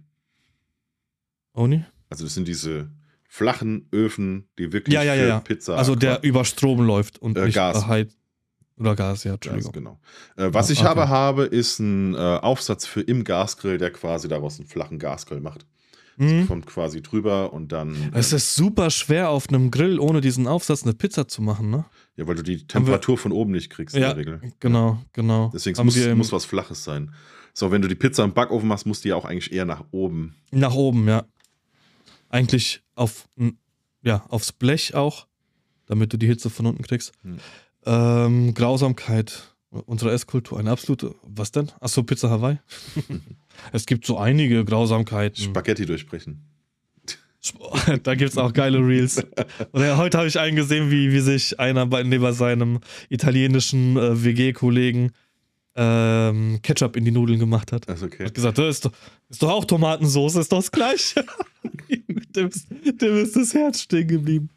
Oni? Also das sind diese flachen Öfen, die wirklich Ja, ja, ja. Pizza. Also der über Strom läuft und Äh, nicht Gas. beheizt. Oder Gas, ja, Gas, Entschuldigung. genau. Äh, was Ja, ich okay. aber habe, ist ein äh, Aufsatz für im Gasgrill, der quasi daraus einen flachen Gasgrill macht. Mhm. Kommt quasi drüber und dann. Es ist super schwer auf einem Grill ohne diesen Aufsatz eine Pizza zu machen, ne? ja, weil du die Temperatur von oben nicht kriegst Ja, in der Regel. Genau, genau. Deswegen muss, muss was Flaches sein. So, wenn du die Pizza im Backofen machst, muss die ja auch eigentlich eher nach oben. Nach oben, ja. Eigentlich auf, ja, aufs Blech auch, damit du die Hitze von unten kriegst. Hm. Ähm, Grausamkeit unserer Esskultur, eine absolute. Was denn? Achso, Pizza Hawaii? es gibt so einige Grausamkeiten. Spaghetti durchbrechen. da gibt es auch geile Reels. Oder heute habe ich einen gesehen, wie, wie sich einer bei, neben seinem italienischen äh, WG-Kollegen ähm, Ketchup in die Nudeln gemacht hat. Also okay. Hat gesagt, das ist doch, ist doch auch Tomatensauce, ist doch das gleiche. dem, ist, dem ist das Herz stehen geblieben.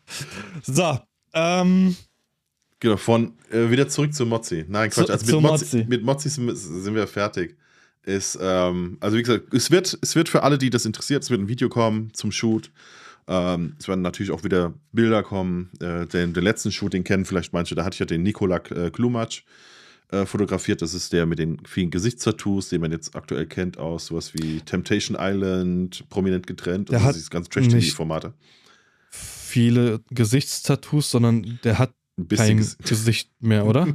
So, ähm, Genau, von äh, wieder zurück zu Mozzi. Nein, Quatsch. Also mit Mozzi, Mozzi. mit Mozzi sind, wir- sind wir fertig. Ist, ähm, also wie gesagt, es wird, es wird für alle, die das interessiert, es wird ein Video kommen zum Shoot. Ähm, es werden natürlich auch wieder Bilder kommen. Äh, den, den letzten Shoot, den kennen vielleicht manche, da hatte ich ja den Nikola äh, Klumac äh, fotografiert. Das ist der mit den vielen Gesichtstattoos, den man jetzt aktuell kennt aus sowas wie Temptation Island, prominent getrennt. Der also hat diese ganz Trash-TV-Formate. viele Gesichtstattoos, sondern der hat Ein kein bisschen Gesicht mehr, oder?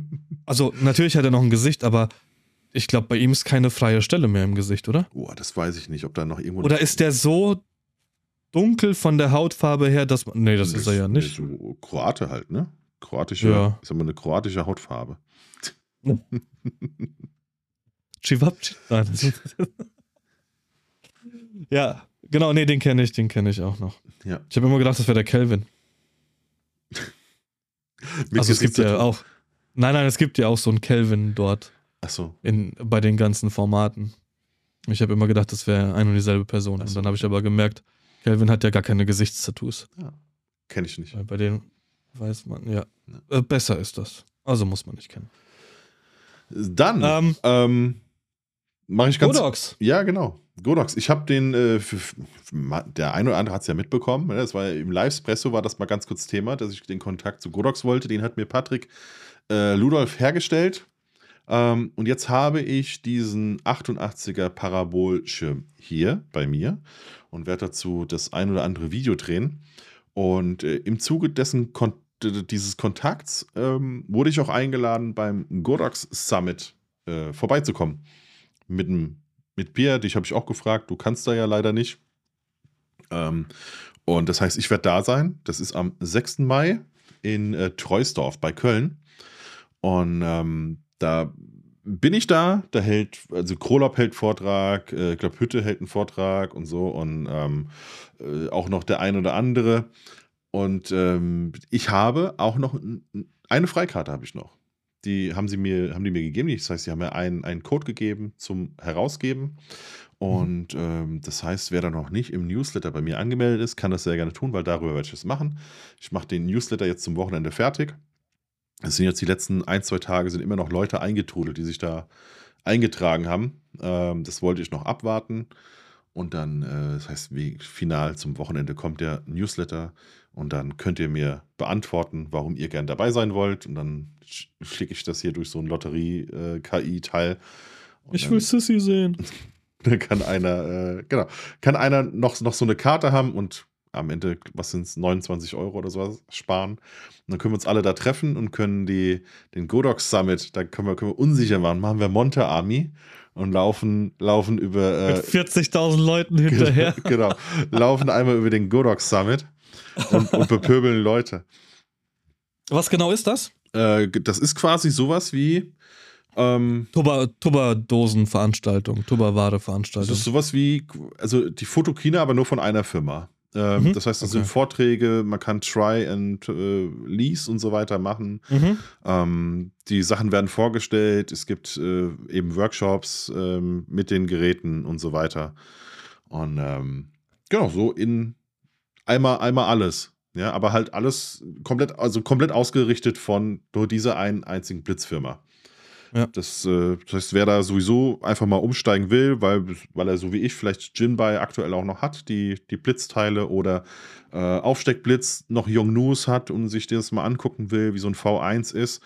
Also, natürlich hat er noch ein Gesicht, aber ich glaube, bei ihm ist keine freie Stelle mehr im Gesicht, oder? Boah, das weiß ich nicht, ob da noch irgendwo. Oder ist der so dunkel von der Hautfarbe her, dass man. Nee, das ist er ja nee, nicht. So Kroate halt, ne? Kroatische, Ja. sag mal, eine kroatische Hautfarbe. Das ist- ja, genau, nee, den kenne ich, den kenne ich auch noch. Ja. Ich habe immer gedacht, das wäre der Kelvin. Also es gibt ja auch. Nein, nein, es gibt ja auch so einen Kelvin dort Achso, in, bei den ganzen Formaten. Ich habe immer gedacht, das wäre ein und dieselbe Person. Ach Und so. dann habe ich aber gemerkt, Kelvin hat ja gar keine Gesichtstattoos. kenne ich nicht. Weil bei denen weiß man, ja. Ja. Äh, besser ist das. Also muss man nicht kennen. Dann Ähm, ähm, mache ich ganz. Godox. Ja, genau. Godox. Ich habe den, äh, der eine oder andere hat es ja mitbekommen. Ne? Das war im Live-Espresso, war das mal ganz kurz Thema, dass ich den Kontakt zu Godox wollte. Den hat mir Patrick äh, Ludolf hergestellt. Ähm, und jetzt habe ich diesen 88er Parabolschirm hier bei mir und werde dazu das ein oder andere Video drehen. Und äh, im Zuge dessen Kon dieses Kontakts ähm, wurde ich auch eingeladen, beim Godox Summit äh, vorbeizukommen. Mit, mit Bier, dich habe ich auch gefragt, du kannst da ja leider nicht. Ähm, und das heißt, ich werde da sein. Das ist am 6. Mai in äh, Treusdorf bei Köln. Und ähm, da bin ich da, da hält, also Krolop hält Vortrag, äh, ich glaube Hütte hält einen Vortrag und so und ähm, äh, auch noch der ein oder andere. Und ähm, ich habe auch noch eine Freikarte habe ich noch. Die haben sie mir, haben die mir gegeben. Das heißt, sie haben mir einen, einen Code gegeben zum Herausgeben. Und ähm, das heißt, wer da noch nicht im Newsletter bei mir angemeldet ist, kann das sehr gerne tun, weil darüber werde ich es machen. Ich mache den Newsletter jetzt zum Wochenende fertig. Es sind jetzt die letzten ein, zwei Tage, sind immer noch Leute eingetrudelt, die sich da eingetragen haben. Ähm, das wollte ich noch abwarten. Und dann, äh, das heißt, wie final zum Wochenende kommt der Newsletter. Und dann könnt ihr mir beantworten, warum ihr gern dabei sein wollt. Und dann sch- schicke ich das hier durch so ein Lotterie-KI-Teil. Ich will Sissy sehen. Dann kann einer, äh, genau, kann einer noch, noch so eine Karte haben und am Ende, was sind es, 29 Euro oder sowas sparen. Und dann können wir uns alle da treffen und können die, den Godox Summit, da können wir, können wir unsicher machen, machen wir Monte Army und laufen, laufen über. Mit 40.000 Leuten hinterher. genau, laufen einmal über den Godox Summit und, und bepöbeln Leute. Was genau ist das? Äh, das ist quasi sowas wie. Ähm, Tuba- Tubberdosen-Veranstaltung, Das Tubberware-Veranstaltung. ist sowas wie, also die Fotokina, aber nur von einer Firma. Ähm, Mhm, Das heißt, das okay. sind Vorträge, man kann Try and äh, Lease und so weiter machen. Mhm. Ähm, die Sachen werden vorgestellt, es gibt äh, eben Workshops ähm, mit den Geräten und so weiter. Und ähm, genau, so in einmal, einmal alles. Ja, aber halt alles komplett, also komplett ausgerichtet von nur dieser einen einzigen Blitzfirma. Ja. Das, äh, das heißt, wer da sowieso einfach mal umsteigen will, weil, weil er so wie ich vielleicht Jinbei aktuell auch noch hat, die, die Blitzteile oder äh, Aufsteckblitz noch Yongnu's hat und sich das mal angucken will, wie so ein V1 ist,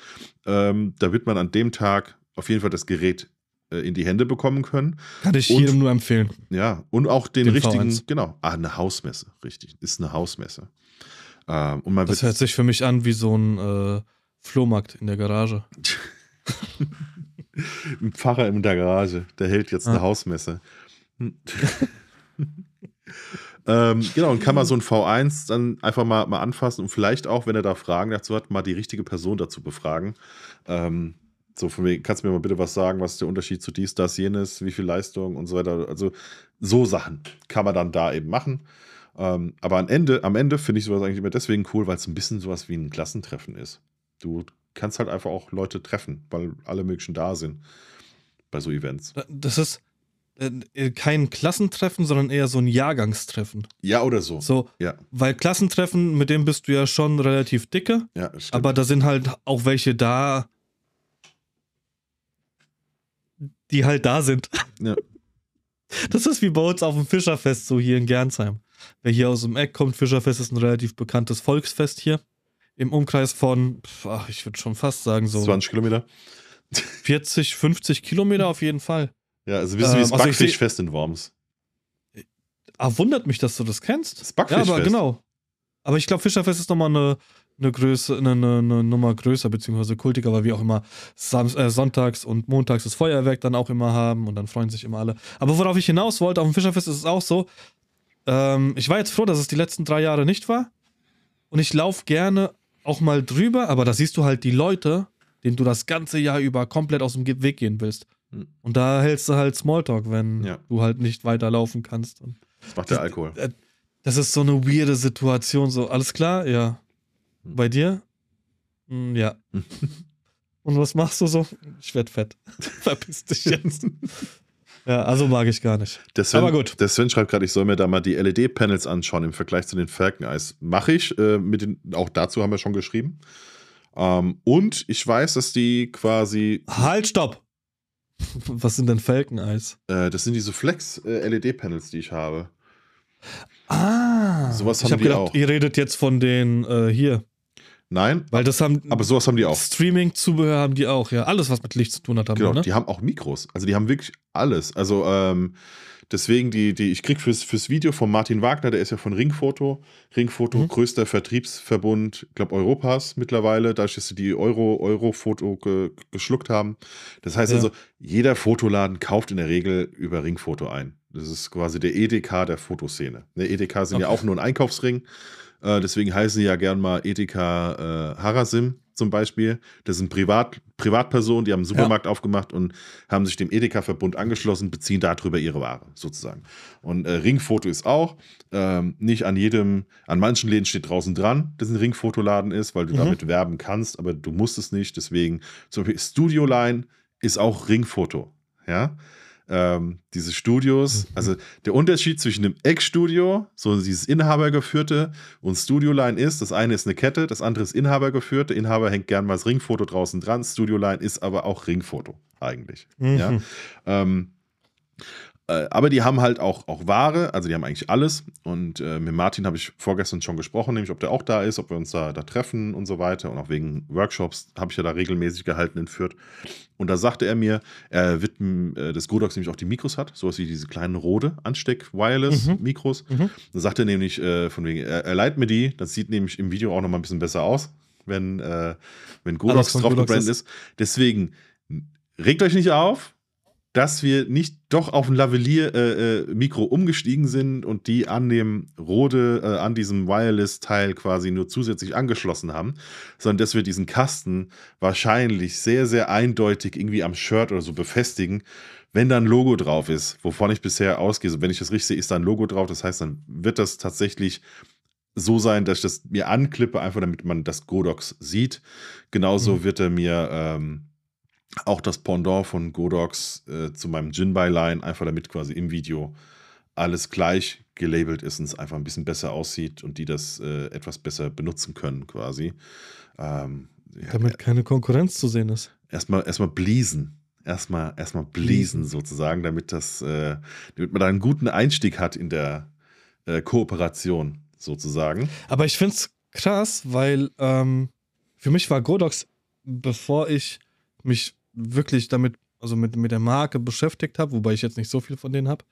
ähm, da wird man an dem Tag auf jeden Fall das Gerät in die Hände bekommen können. Kann ich Und- jedem nur empfehlen. Ja, und auch den, Den richtigen, V1. genau, ah, eine Hausmesse, richtig, ist eine Hausmesse. Ähm, und man Das hört sich für mich an wie so ein äh, Flohmarkt in der Garage. ein Pfarrer in der Garage, der hält jetzt eine Ah. Hausmesse. ähm, genau, und kann man so ein V1 dann einfach mal, mal anfassen und vielleicht auch, wenn er da Fragen dazu hat, mal die richtige Person dazu befragen. Ähm, so von wegen, kannst du mir mal bitte was sagen, was ist der Unterschied zu dies, das, jenes, wie viel Leistung und so weiter. Also so Sachen kann man dann da eben machen. Ähm, aber am Ende, am Ende finde ich sowas eigentlich immer deswegen cool, weil es ein bisschen sowas wie ein Klassentreffen ist. Du kannst halt einfach auch Leute treffen, weil alle möglichen da sind bei so Events. Das ist äh, kein Klassentreffen, sondern eher so ein Jahrgangstreffen. Ja, oder so. So, Ja, weil Klassentreffen, mit dem bist du ja schon relativ dicke, ja, stimmt. aber da sind halt auch welche da, die halt da sind. Ja. Das ist wie bei uns auf dem Fischerfest, so hier in Gernsheim. Wer hier aus dem Eck kommt, Fischerfest ist ein relativ bekanntes Volksfest hier. Im Umkreis von, ach, ich würde schon fast sagen, so 20 Kilometer. 40, 50 Kilometer auf jeden Fall. Ja, also ein bisschen wie das Ähm, also seh- Backfischfest in Worms. Ah, wundert mich, dass du das kennst. Das Ja, Backfischfest. aber genau. Aber ich glaube, Fischerfest ist nochmal eine, eine Größe, eine, eine, eine Nummer größer, beziehungsweise kultiger, weil wir auch immer Sam äh, sonntags und montags das Feuerwerk dann auch immer haben und dann freuen sich immer alle. Aber worauf ich hinaus wollte, auf dem Fischerfest ist es auch so. Ähm, ich war jetzt froh, dass es die letzten drei Jahre nicht war. Und ich laufe gerne auch mal drüber, aber da siehst du halt die Leute, denen du das ganze Jahr über komplett aus dem Weg gehen willst. Hm. Und da hältst du halt Smalltalk, wenn Ja. du halt nicht weiterlaufen kannst. Das macht der Alkohol. äh, das ist so eine weirde Situation. So, alles klar? Ja. Bei dir? Hm, ja. Und was machst du so? Ich werd fett. Verpiss dich jetzt. ja, also mag ich gar nicht. Der Sven, Aber gut. Der Sven schreibt gerade, ich soll mir da mal die LED-Panels anschauen im Vergleich zu den Falcon Eyes. Mache ich. Äh, mit den, auch dazu haben wir schon geschrieben. Ähm, und ich weiß, dass die quasi, Halt, stopp! Was sind denn Falcon-Eis? äh, das sind diese Flex-LED-Panels, die ich habe. Ah. Sowas ich haben hab die gedacht, auch. ihr redet jetzt von den äh, hier. Nein, Weil das haben. aber sowas haben die auch. Streaming-Zubehör haben die auch, ja. Alles, was mit Licht zu tun hat, haben Genau, die, ne? die haben auch Mikros. Also die haben wirklich alles. Also ähm, deswegen, die, die, ich krieg fürs, fürs Video von Martin Wagner, der ist ja von Ringfoto. Ringfoto, Mhm. größter Vertriebsverbund, ich glaube, Europas mittlerweile, dadurch, dass sie die Euro, Euro-Foto ge, geschluckt haben. Das heißt Ja. also, jeder Fotoladen kauft in der Regel über Ringfoto ein. Das ist quasi der EDK der Fotoszene. Der EDK sind ja Okay. auch nur ein Einkaufsring. Äh, deswegen heißen die ja gern mal Edeka äh, Harasim zum Beispiel. Das sind Privat, Privatpersonen, die haben einen Supermarkt aufgemacht und haben sich dem Edeka-Verbund angeschlossen, beziehen darüber ihre Ware sozusagen. Und äh, Ringfoto ist auch ähm, nicht an jedem, an manchen Läden steht draußen dran, dass ein Ringfotoladen ist, weil du Mhm. damit werben kannst, aber du musst es nicht. Deswegen zum Beispiel Studio Line ist auch Ringfoto. Ja. Ähm, diese Studios, Mhm. also der Unterschied zwischen dem Eckstudio, so dieses Inhabergeführte und Studio Line ist, das eine ist eine Kette, das andere ist Inhabergeführt. Der Inhaber hängt gern mal das Ringfoto draußen dran. Studio Line ist aber auch Ringfoto eigentlich. Mhm. Ja. Ähm, äh, aber die haben halt auch, auch Ware, also die haben eigentlich alles. Und äh, mit Martin habe ich vorgestern schon gesprochen, nämlich ob der auch da ist, ob wir uns da, da treffen und so weiter. Und auch wegen Workshops habe ich ja da regelmäßig gehalten in Fürth. Und da sagte er mir, er wird äh, das Godox nämlich auch die Mikros hat, sowas wie diese kleinen Rode Ansteck-Wireless-Mikros. Mhm. Da sagt er nämlich, äh, von wegen, er, er leiht mir die, das sieht nämlich im Video auch nochmal ein bisschen besser aus, wenn, äh, wenn Godox drauf gebrannt ist. Deswegen regt euch nicht auf, dass wir nicht doch auf ein Lavalier-Mikro umgestiegen sind und die an dem Rode, äh, an diesem Wireless-Teil quasi nur zusätzlich angeschlossen haben, sondern dass wir diesen Kasten wahrscheinlich sehr, sehr eindeutig irgendwie am Shirt oder so befestigen, wenn da ein Logo drauf ist, wovon ich bisher ausgehe. Wenn ich das richtig sehe, ist da ein Logo drauf. Das heißt, dann wird das tatsächlich so sein, dass ich das mir anklippe, einfach damit man das Godox sieht. Genauso Mhm. wird er mir ähm, auch das Pendant von Godox äh, zu meinem Jinbei-Line, einfach damit quasi im Video alles gleich gelabelt ist und es einfach ein bisschen besser aussieht und die das äh, etwas besser benutzen können quasi. Ähm, ja, Damit keine Konkurrenz zu sehen ist. erstmal erstmal bliesen. Erstmal erstmal bliesen sozusagen, damit das, äh, damit man da einen guten Einstieg hat in der äh, Kooperation sozusagen. Aber ich finde es krass, weil ähm, für mich war Godox, bevor ich mich wirklich damit, also mit, mit der Marke beschäftigt habe, wobei ich jetzt nicht so viel von denen habe,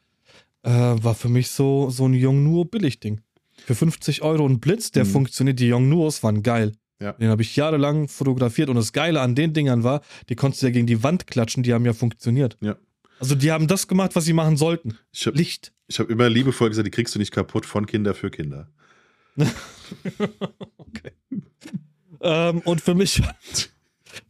äh, war für mich so, so ein Yongnuo Billigding. Für 50 Euro ein Blitz, der Mhm. funktioniert. Die Yongnuos waren geil. Ja. Den habe ich jahrelang fotografiert und das Geile an den Dingern war, die konntest du ja gegen die Wand klatschen, die haben ja funktioniert. Ja. Also die haben das gemacht, was sie machen sollten. Ich habe Licht. ich hab immer liebevoll gesagt, die kriegst du nicht kaputt von Kinder für Kinder. okay. ähm, und für mich,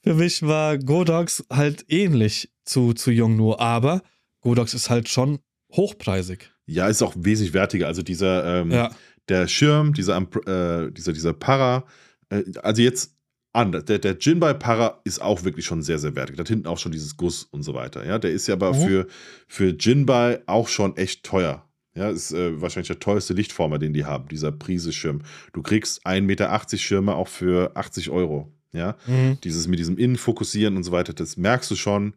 für mich war Godox halt ähnlich zu, zu Yongnuo, aber Godox ist halt schon hochpreisig. Ja, ist auch wesentlich wertiger. Also dieser, ähm, Ja. der Schirm, dieser, äh, dieser, dieser Para, äh, also jetzt anders. Der, der Jinbei Para ist auch wirklich schon sehr, sehr wertig. Da hinten auch schon dieses Guss und so weiter. Ja, der ist ja aber Mhm. für, für Jinbei auch schon echt teuer. Ja, ist äh, wahrscheinlich der teuerste Lichtformer, den die haben, dieser Prise-Schirm. Du kriegst 1,80 Meter Schirme auch für 80 Euro. Ja, Mhm. dieses mit diesem Innenfokussieren und so weiter, das merkst du schon.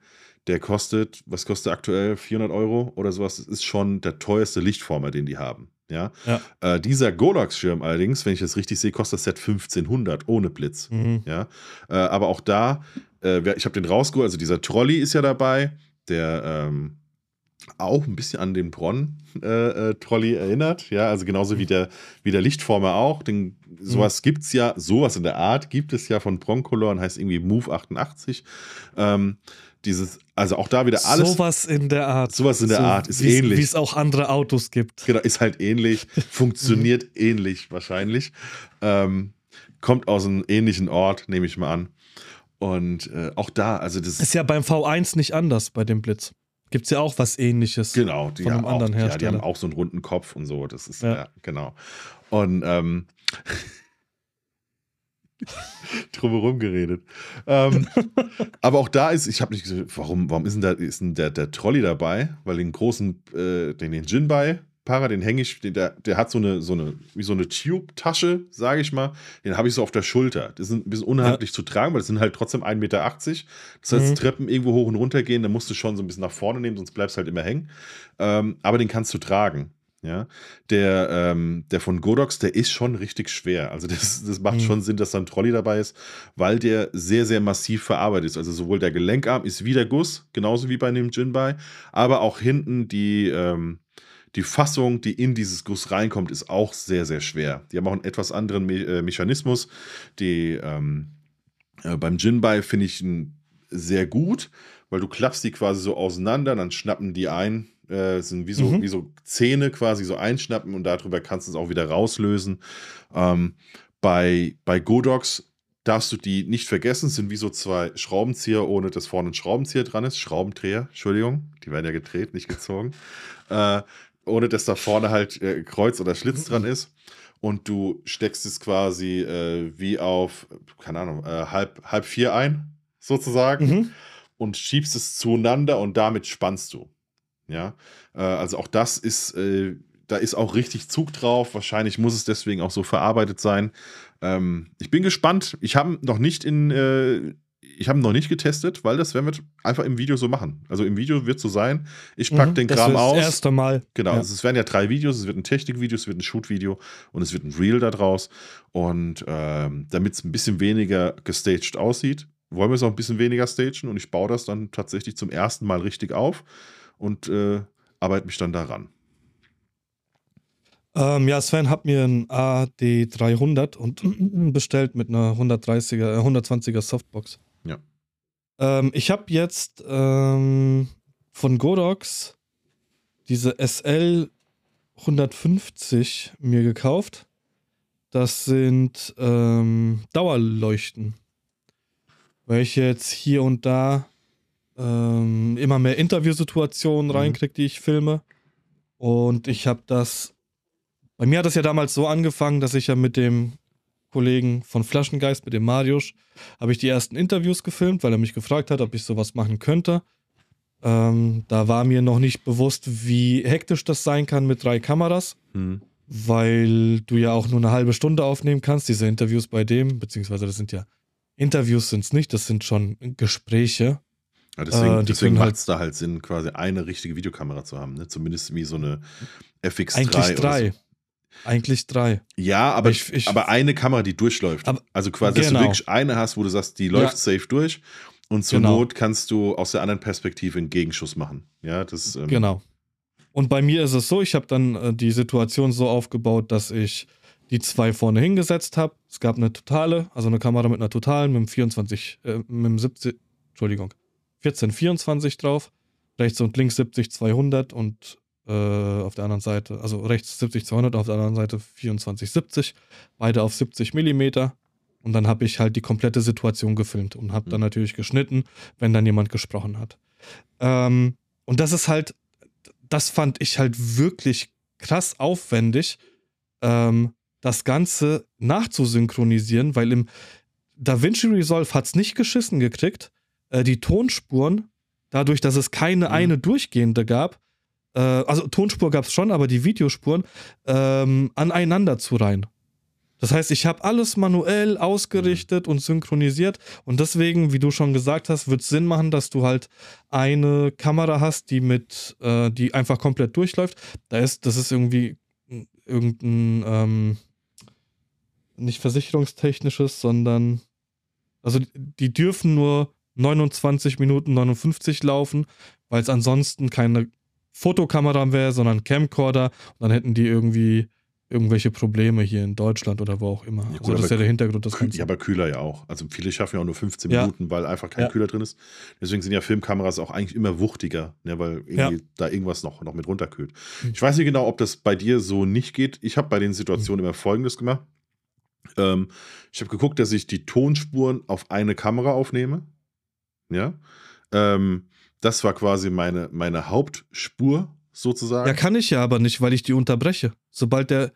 Der kostet, was kostet aktuell? 400 Euro oder sowas. Das ist schon der teuerste Lichtformer, den die haben. Ja. Ja. Äh, dieser Golox-Schirm allerdings, wenn ich das richtig sehe, kostet das Set 1500 ohne Blitz. Mhm. Ja. Äh, aber auch da, äh, ich habe den rausgeholt, also dieser Trolley ist ja dabei, der ähm, auch ein bisschen an den Bronn-Trolley erinnert. Ja, also genauso wie der, wie der Lichtformer auch. Den, sowas gibt es ja, sowas in der Art gibt es ja von Broncolor und heißt irgendwie Move 88. Ähm, dieses, also auch da wieder alles. Sowas in der Art. Sowas in der Art ist ähnlich. Wie es auch andere Autos gibt. Genau, ist halt ähnlich, funktioniert ähnlich wahrscheinlich. Ähm, kommt aus einem ähnlichen Ort, nehme ich mal an. Und äh, auch da, also das Ist ja beim V1 nicht anders bei dem Blitz. Gibt es ja auch was ähnliches. genau, die von einem haben anderen auch, ja, die Hersteller. haben auch so einen runden Kopf und so. Das ist Ja. ja, genau. Und ähm, drumherum geredet. Ähm, aber auch da ist, ich habe nicht gesagt, warum, warum ist denn da ist denn der, der Trolley dabei? Weil den großen, äh, den, den Jinbei Para, den hänge ich, den, der, der hat so eine, so eine, wie so eine Tube-Tasche, sage ich mal, den habe ich so auf der Schulter. Das ist ein bisschen unhandlich zu tragen, weil das sind halt trotzdem 1,80 Meter. Das heißt, Mhm. Treppen irgendwo hoch und runter gehen, da musst du schon so ein bisschen nach vorne nehmen, sonst bleibst du halt immer hängen. Ähm, aber den kannst du tragen. Ja, der, ähm, der von Godox, der ist schon richtig schwer. Also das, das macht Mhm. schon Sinn, dass da ein Trolley dabei ist, weil der sehr, sehr massiv verarbeitet ist. Also sowohl der Gelenkarm ist wie der Guss, genauso wie bei dem Jinbei, aber auch hinten die, ähm, die Fassung, die in dieses Guss reinkommt, ist auch sehr, sehr schwer. Die haben auch einen etwas anderen Me äh, Mechanismus. Die ähm, äh, beim Jinbei finde ich ihn sehr gut, weil du klappst die quasi so auseinander, dann schnappen die ein, äh, sind wie so, Mhm. wie so Zähne quasi so einschnappen und darüber kannst du es auch wieder rauslösen. Ähm, bei, bei Godox darfst du die nicht vergessen, es sind wie so zwei Schraubenzieher, ohne dass vorne ein Schraubenzieher dran ist. Schraubendreher, Entschuldigung, die werden ja gedreht, nicht gezogen. Äh, ohne dass da vorne halt äh, Kreuz oder Schlitz dran ist. Und du steckst es quasi äh, wie auf, keine Ahnung, äh, halb, halb vier ein, sozusagen Mhm. und schiebst es zueinander und damit spannst du. Ja, äh, also auch das ist, äh, da ist auch richtig Zug drauf. Wahrscheinlich muss es deswegen auch so verarbeitet sein. Ähm, ich bin gespannt. Ich habe noch nicht in, äh, ich habe ihn noch nicht getestet, weil das werden wir einfach im Video so machen. Also im Video wird so sein. Ich packe Mhm. den Das Kram wird aus. Das erste Mal. Genau, Ja. also es werden ja drei Videos, es wird ein Technikvideo, es wird ein Shoot-Video und es wird ein Reel da draus. Und ähm, damit es ein bisschen weniger gestaged aussieht, wollen wir es auch ein bisschen weniger stagen und ich baue das dann tatsächlich zum ersten Mal richtig auf und äh, arbeite mich dann daran. Ähm, ja, Sven hat mir ein AD300 und bestellt mit einer 130er, äh, 120er Softbox. Ja. Ähm, ich habe jetzt ähm, von Godox diese SL 150 mir gekauft. Das sind ähm, Dauerleuchten, welche jetzt hier und da ähm, immer mehr Interviewsituationen Mhm. reinkriege, die ich filme. Und ich habe das. Bei mir hat das ja damals so angefangen, dass ich ja mit dem Kollegen von Flaschengeist, mit dem Mariusz, habe ich die ersten Interviews gefilmt, weil er mich gefragt hat, ob ich sowas machen könnte. Ähm, da war mir noch nicht bewusst, wie hektisch das sein kann mit drei Kameras, Hm. weil du ja auch nur eine halbe Stunde aufnehmen kannst, diese Interviews bei dem, beziehungsweise das sind ja Interviews sind es nicht, das sind schon Gespräche. Ja, deswegen Äh, deswegen macht es da halt Sinn, quasi eine richtige Videokamera zu haben. Ne? Zumindest wie so eine FX3. Eigentlich drei. So. Eigentlich drei. Ja, aber, Ich- ich- aber eine Kamera, die durchläuft. Aber- also quasi, dass du Genau. wirklich eine hast, wo du sagst, die läuft safe durch. Und zur Genau. Not kannst du aus der anderen Perspektive einen Gegenschuss machen. Ja, das ähm, Genau. Und bei mir ist es so, ich habe dann äh, die Situation so aufgebaut, dass ich die zwei vorne hingesetzt habe. Es gab eine totale, also eine Kamera mit einer totalen, mit dem 24, äh, mit dem 70, Entschuldigung, 1424 drauf. Rechts und links 70 200 und äh, auf der anderen Seite, also rechts 70 200, auf der anderen Seite 24 70. Beide auf 70 Millimeter. Und dann habe ich halt die komplette Situation gefilmt und habe dann Mhm. natürlich geschnitten, wenn dann jemand gesprochen hat. Ähm, und das ist halt, das fand ich halt wirklich krass aufwendig, ähm, das Ganze nachzusynchronisieren, weil im DaVinci Resolve hat es nicht geschissen gekriegt, äh, die Tonspuren, dadurch, dass es keine Mhm. eine durchgehende gab, äh, also Tonspur gab es schon, aber die Videospuren ähm, aneinander zu reihen. Das heißt, ich habe alles manuell ausgerichtet und synchronisiert und deswegen, wie du schon gesagt hast, wird es Sinn machen, dass du halt eine Kamera hast, die mit, äh, die einfach komplett durchläuft. Da ist, das ist irgendwie irgendein ähm, nicht versicherungstechnisches, sondern also die dürfen nur 29 Minuten 59 laufen, weil es ansonsten keine Fotokamera wäre, sondern Camcorder und dann hätten die irgendwie irgendwelche Probleme hier in Deutschland oder wo auch immer. Ja, gut, also das ist ja der Hintergrund des Kü- Ganzen. Ja, aber Kühler ja auch. Also viele schaffen ja auch nur 15 Ja. Minuten, weil einfach kein Ja. Kühler drin ist. Deswegen sind ja Filmkameras auch eigentlich immer wuchtiger, ne, weil irgendwie da irgendwas noch, noch mit runterkühlt. Mhm. Ich weiß nicht genau, ob das bei dir so nicht geht. Ich habe bei den Situationen immer Folgendes gemacht. Ähm, ich habe geguckt, dass ich die Tonspuren auf eine Kamera aufnehme. Ja. Ähm, das war quasi meine, meine Hauptspur sozusagen. Ja, kann ich ja aber nicht, weil ich die unterbreche. Sobald der.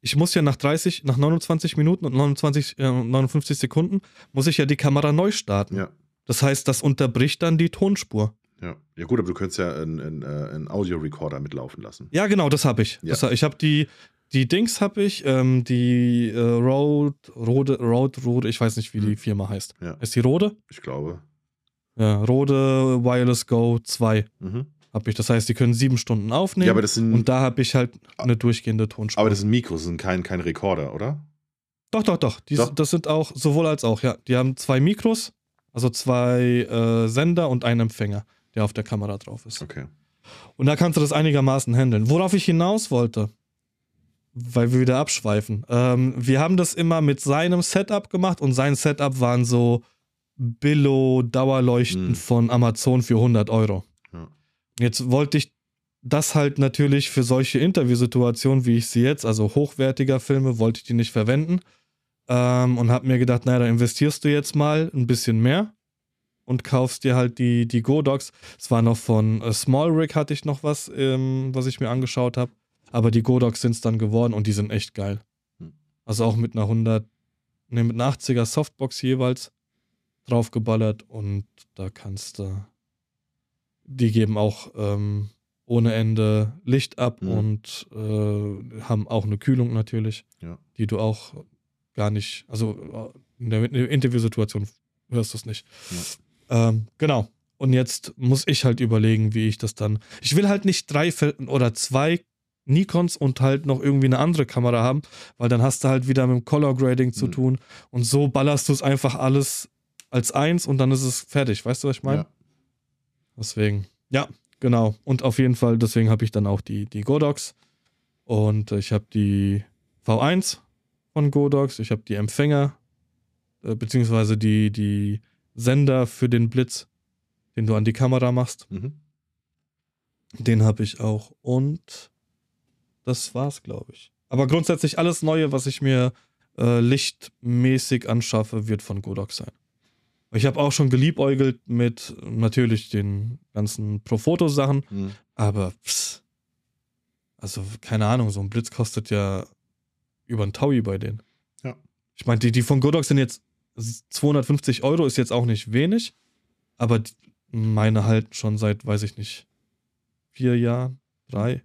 Ich muss ja nach 30, nach 29 Minuten und 29, äh, 59 Sekunden, muss ich ja die Kamera neu starten. ja. Das heißt, das unterbricht dann die Tonspur. Ja. ja, gut, aber du könntest ja einen, einen, äh, einen Audio-Recorder mitlaufen lassen. Ja, genau, das habe ich. Ja. Das, ich habe die, die Dings habe ich, ähm, die äh, Rode, Rode, Rode, Rode, ich weiß nicht, wie die Hm. Firma heißt. Ja. Ist die Rode? Ich glaube. Ja, Rode Wireless Go 2 Mhm. habe ich. Das heißt, die können sieben Stunden aufnehmen. Ja, aber das sind, und da habe ich halt eine durchgehende Tonspur. aber das sind Mikros, das sind kein, kein Rekorder, oder? Doch, doch, doch. Die, Doch. Das sind auch sowohl als auch, ja. Die haben zwei Mikros, also zwei äh, Sender und einen Empfänger, der auf der Kamera drauf ist. Okay. Und da kannst du das einigermaßen handeln. Worauf ich hinaus wollte, weil wir wieder abschweifen. Ähm, wir haben das immer mit seinem Setup gemacht und sein Setup waren so Billo-Dauerleuchten Hm. von Amazon für 100 Euro. Ja. Jetzt wollte ich das halt natürlich für solche Interviewsituationen, wie ich sie jetzt, also hochwertiger Filme, wollte ich die nicht verwenden. Ähm, und habe mir gedacht, naja, da investierst du jetzt mal ein bisschen mehr und kaufst dir halt die, die Godox. Es war noch von äh, Small Rig hatte ich noch was, ähm, was ich mir angeschaut habe. Aber die Godox sind es dann geworden und die sind echt geil. Hm. Also auch mit einer 100, ne, mit einer 80er Softbox jeweils draufgeballert und da kannst du, die geben auch ähm, ohne Ende Licht ab Mhm. und äh, haben auch eine Kühlung natürlich, Ja. die du auch gar nicht, also in der, in der Interviewsituation hörst du es nicht. Ähm, genau. Und jetzt muss ich halt überlegen, wie ich das dann. Ich will halt nicht drei oder zwei Nikons und halt noch irgendwie eine andere Kamera haben, weil dann hast du halt wieder mit dem Color Grading zu Mhm. tun und so ballerst du es einfach alles als eins und dann ist es fertig. Weißt du, was ich meine? Ja. Deswegen, ja, genau. Und auf jeden Fall, deswegen habe ich dann auch die, die Godox und ich habe die V1 von Godox, ich habe die Empfänger, äh, beziehungsweise die, die Sender für den Blitz, den du an die Kamera machst. Mhm. Den habe ich auch und das war's, glaube ich. Aber grundsätzlich alles Neue, was ich mir äh, lichtmäßig anschaffe, wird von Godox sein. Ich habe auch schon geliebäugelt mit natürlich den ganzen Profoto-Sachen, Mhm. aber pss, also keine Ahnung, so ein Blitz kostet ja über ein Taui bei denen. Ja. Ich meine, die, die von Godox sind jetzt 250 Euro, ist jetzt auch nicht wenig, aber die, meine halten schon seit, weiß ich nicht, vier Jahren, drei,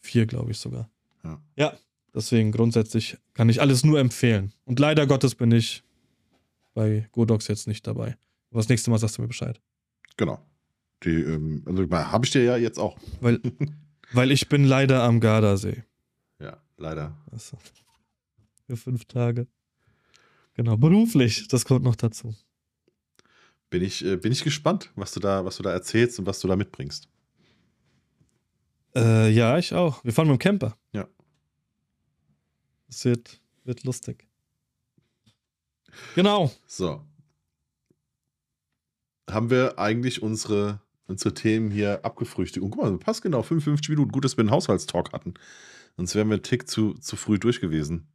vier glaube ich sogar. Ja. ja, deswegen grundsätzlich kann ich alles nur empfehlen. Und leider Gottes bin ich bei Godox jetzt nicht dabei. Aber das nächste Mal sagst du mir Bescheid. Genau. Die, ähm, also habe ich dir ja jetzt auch. Weil, weil ich bin leider am Gardasee. Ja, leider. Also, für fünf Tage. Genau, beruflich, das kommt noch dazu. Bin ich, äh, bin ich gespannt, was du, da, was du da erzählst und was du da mitbringst. Äh, ja, ich auch. Wir fahren mit dem Camper. Ja. Das wird, wird lustig. Genau. So. Haben wir eigentlich unsere, unsere Themen hier abgefrühstückt? Und guck mal, passt genau, 55 Minuten. Gut, dass wir einen Haushaltstalk hatten. Sonst wären wir einen Tick zu, zu früh durch gewesen.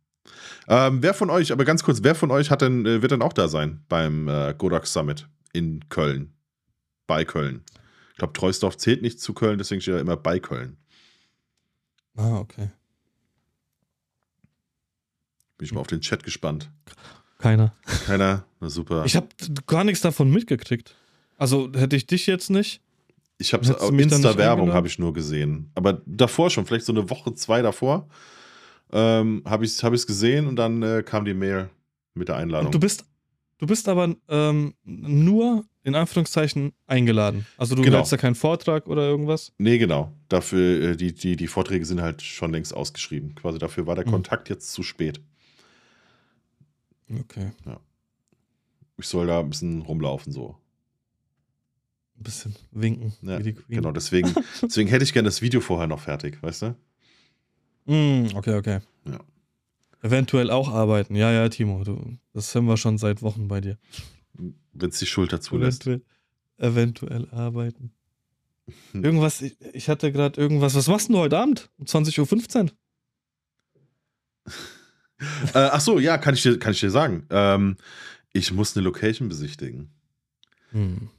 Ähm, wer von euch, aber ganz kurz, wer von euch hat denn, äh, wird dann auch da sein beim äh, Godax Summit in Köln? Bei Köln. Ich glaube, Treusdorf zählt nicht zu Köln, deswegen steht er immer bei Köln. Ah, okay. Bin ich mal auf den Chat gespannt. Keiner. Keiner? Na super. Ich habe gar nichts davon mitgekriegt. Also hätte ich dich jetzt nicht. Ich habe Insta-Werbung habe ich nur gesehen. Aber davor schon, vielleicht so eine Woche, zwei davor, ähm, habe ich es hab gesehen und dann äh, kam die Mail mit der Einladung. Du bist, du bist aber ähm, nur in Anführungszeichen eingeladen. Also du Genau. hältst da keinen Vortrag oder irgendwas. nee, genau. Dafür, äh, die, die, die Vorträge sind halt schon längst ausgeschrieben. Quasi dafür war der Mhm. Kontakt jetzt zu spät. Okay. Ich soll da ein bisschen rumlaufen, so. Ein bisschen winken. Ja, wie die Queen. genau, deswegen, deswegen hätte ich gerne das Video vorher noch fertig, weißt du? Mm, okay, okay. Ja. Eventuell auch arbeiten. Ja, ja, Timo. Du, das haben wir schon seit Wochen bei dir. Wenn es die Schulter zulässt. Eventuell, eventuell arbeiten. Hm. Irgendwas, ich, ich hatte gerade irgendwas. Was machst du heute Abend? Um 20.15 Uhr? Äh, ach so, ja, kann ich dir, kann ich dir sagen. Ähm, ich muss eine Location besichtigen. Hm.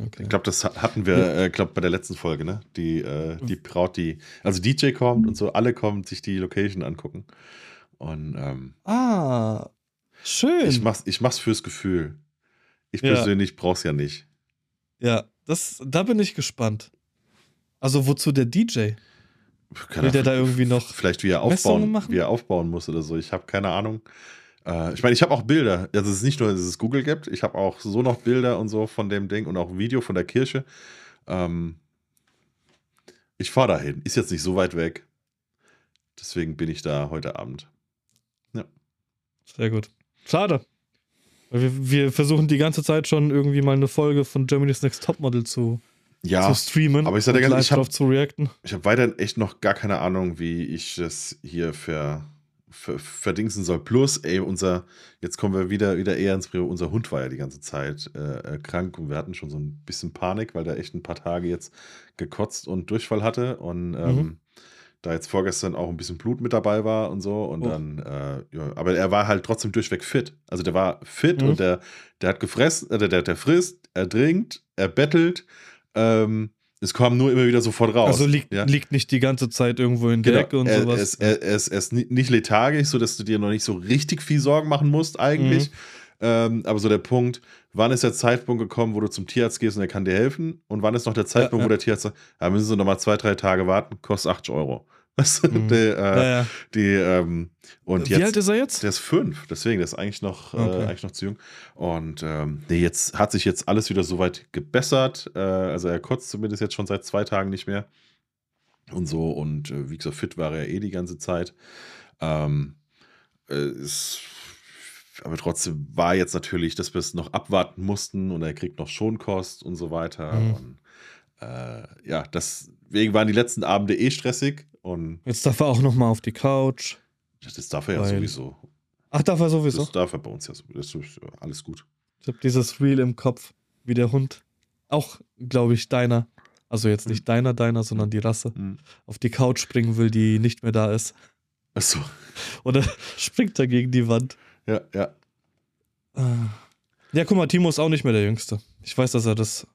Okay. Ich glaube, das ha- hatten wir, äh, glaube bei der letzten Folge, ne? Die, äh, die Braut, die, also DJ kommt und so, alle kommen sich die Location angucken. Und ähm, ah, schön. ich mach's, ich mach's fürs Gefühl. Ich Ja. persönlich brauch's ja nicht. ja, das, da bin ich gespannt. Also wozu der DJ? Will der da irgendwie noch vielleicht wie er aufbauen, machen? wie er aufbauen muss oder so. Ich habe keine Ahnung. Äh, ich meine, ich habe auch Bilder. Also es ist nicht nur, dass es Google gibt. Ich habe auch so noch Bilder und so von dem Ding und auch ein Video von der Kirche. Ähm, ich fahre dahin. Ist jetzt nicht so weit weg. Deswegen bin ich da heute Abend. Sehr gut. Schade. Wir, wir versuchen die ganze Zeit schon irgendwie mal eine Folge von Germany's Next Topmodel zu, Ja, zu streamen. aber ich sag dir ganz- ich hab- zu reacten. ich habe weiterhin echt noch gar keine Ahnung, wie ich das hier ver, ver, verdingsen soll. Plus, ey, unser, jetzt kommen wir wieder, wieder eher ins Prio. Unser Hund war ja die ganze Zeit äh, äh, krank und wir hatten schon so ein bisschen Panik, weil der echt ein paar Tage jetzt gekotzt und Durchfall hatte und ähm, Mhm. da jetzt vorgestern auch ein bisschen Blut mit dabei war und so und Oh. dann, äh, ja, aber er war halt trotzdem durchweg fit. Also der war fit Mhm. und der, der hat gefressen, äh, der, der frisst, er trinkt, er bettelt, ähm, es kam nur immer wieder sofort raus. Also liegt, ja? liegt nicht die ganze Zeit irgendwo in der Genau. Ecke und er, sowas. Er, ist- ist, ist ni- nicht lethargisch, sodass du dir noch nicht so richtig viel Sorgen machen musst, eigentlich. Mhm. Ähm, aber so der Punkt, wann ist der Zeitpunkt gekommen, wo du zum Tierarzt gehst und er kann dir helfen? Und wann ist noch der Zeitpunkt, ja. wo der Tierarzt sagt, ja, müssen Sie noch mal zwei, drei Tage warten, kostet 80 Euro. Weißt du, Mhm. die, äh, ja, ja. die, ähm, und Wie jetzt, alt ist er jetzt? der ist fünf, deswegen, der ist eigentlich noch, Okay. äh, eigentlich noch zu jung. Und ähm, nee, jetzt hat sich jetzt alles wieder soweit gebessert. Äh, also er kotzt zumindest jetzt schon seit zwei Tagen nicht mehr. Und so. Und äh, wie gesagt, fit war er eh die ganze Zeit. Ähm, äh, ist, aber trotzdem war jetzt natürlich, dass wir es noch abwarten mussten und er kriegt noch Schonkost und so weiter. Mhm. Und äh, ja, deswegen waren die letzten Abende eh stressig. Und Jetzt darf er auch noch mal auf die Couch. das darf er ja Weil- sowieso. Ach, darf er sowieso. Das darf er bei uns ja so. Das ist ja alles gut. Ich habe dieses Reel im Kopf, wie der Hund, auch, glaube ich, deiner, also jetzt nicht deiner, deiner, sondern die Rasse, Mhm. auf die Couch springen will, die nicht mehr da ist. Achso. Oder springt da gegen die Wand. Ja, ja. Ah. Ja, guck mal, Timo ist auch nicht mehr der Jüngste. Ich weiß, dass er das,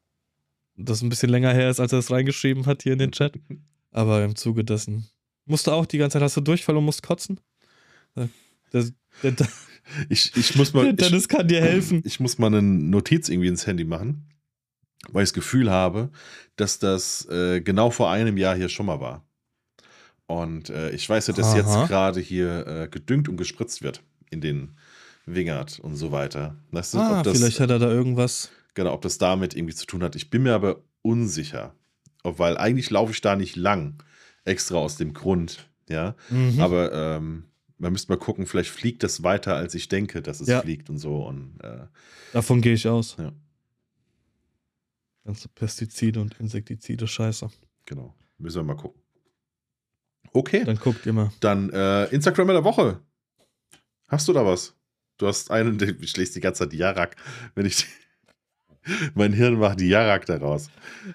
das ein bisschen länger her ist, als er es reingeschrieben hat hier in den Chat. Aber im Zuge dessen. Musst du auch die ganze Zeit, hast du Durchfall und musst kotzen? Der, der, der, Ich, ich muss mal. der Ich, Dennis kann dir helfen. Ich muss mal eine Notiz irgendwie ins Handy machen, weil ich das Gefühl habe, dass das äh, genau vor einem Jahr hier schon mal war. Und äh, ich weiß ja, dass Aha. jetzt gerade hier äh, gedüngt und gespritzt wird in den, Wingert und so weiter. Weißt du, Ah, das, vielleicht hat er da irgendwas. genau, ob das damit irgendwie zu tun hat. Ich bin mir aber unsicher. Weil eigentlich laufe ich da nicht lang. Extra aus dem Grund, ja. Mhm. Aber ähm, man müsste mal gucken, vielleicht fliegt das weiter, als ich denke, dass es Ja. fliegt und so. Und äh, Davon gehe ich aus. Ja. Ganze Pestizide und Insektizide, scheiße. genau, müssen wir mal gucken. Okay, Dann guckt ihr mal. dann äh, Instagram der Woche. Hast du da was? Du hast einen, ich lese die ganze Zeit Jarak, wenn ich. mein Hirn macht die Jarak daraus.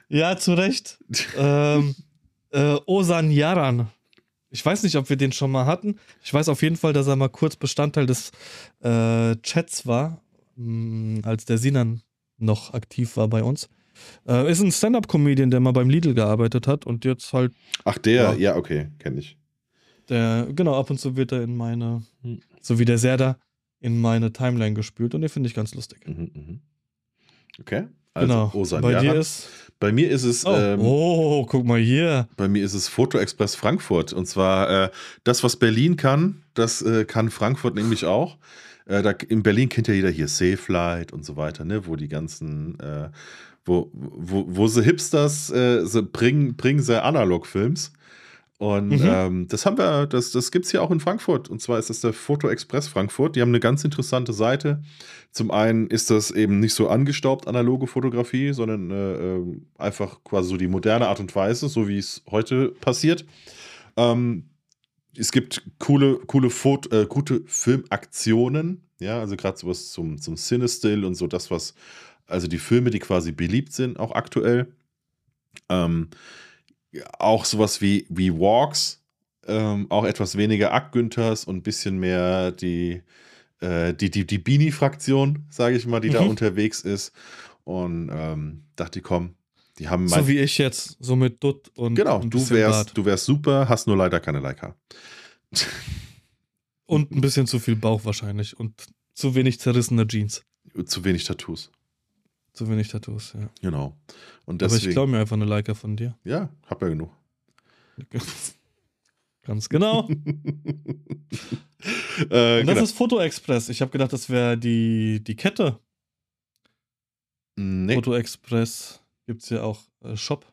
Ja, zu Recht. ähm, äh, Osan Yaran. Ich weiß nicht, ob wir den schon mal hatten. Ich weiß auf jeden Fall, dass er mal kurz Bestandteil des äh, Chats war, mh, als der Sinan noch aktiv war bei uns. Äh, ist ein Stand-Up-Comedian, der mal beim Lidl gearbeitet hat und jetzt halt, Ach, der, Ja. ja, okay, kenne ich. der, genau, ab und zu wird er in meine, so wie der Serda, in meine Timeline gespült und den finde ich ganz lustig. Mhm, mhm. Okay. Also, genau. Osan bei dir Yaran. ist. bei mir ist es. Oh, ähm, oh, guck mal hier. Bei mir ist es Foto Express Frankfurt. Und zwar äh, das, was Berlin kann, das äh, kann Frankfurt nämlich auch. Äh, da, in Berlin kennt ja jeder hier Safelight und so weiter, ne? wo die ganzen, äh, wo, wo, wo sie Hipsters, äh, sie bringen, bringen sie Analog-Films. Und Mhm. ähm, das haben wir, das, das gibt es hier auch in Frankfurt. Und zwar ist das der Foto Express Frankfurt. Die haben eine ganz interessante Seite. Zum einen ist das eben nicht so angestaubt analoge Fotografie, sondern äh, ähm, einfach quasi so die moderne Art und Weise, so wie es heute passiert. Ähm, es gibt coole, coole Foto, äh, gute Filmaktionen, ja, also gerade sowas zum, zum Cinestill und so das, was, also die Filme, die quasi beliebt sind, auch aktuell. Ähm, auch sowas wie, wie Walks, ähm, auch etwas weniger Ack Günthers und ein bisschen mehr die, äh, die, die, die Bini-Fraktion, sage ich mal, die da Mhm. unterwegs ist. Und ähm, dachte, komm, die haben So wie ich jetzt, so mit Dutt und, Genau, und du wärst, Bart. du wärst super, hast nur leider keine Leica. Und ein bisschen zu viel Bauch wahrscheinlich und zu wenig zerrissene Jeans. Zu wenig Tattoos. Zu wenig Tattoos, ja. Genau. Und Aber ich deswegen. glaube mir einfach eine Leica von dir. ja, hab ja genug. Ganz genau. äh, Und das genau. ist Foto Express. Ich habe gedacht, das wäre die, die Kette. nee, Foto Express gibt es ja auch äh, Shop.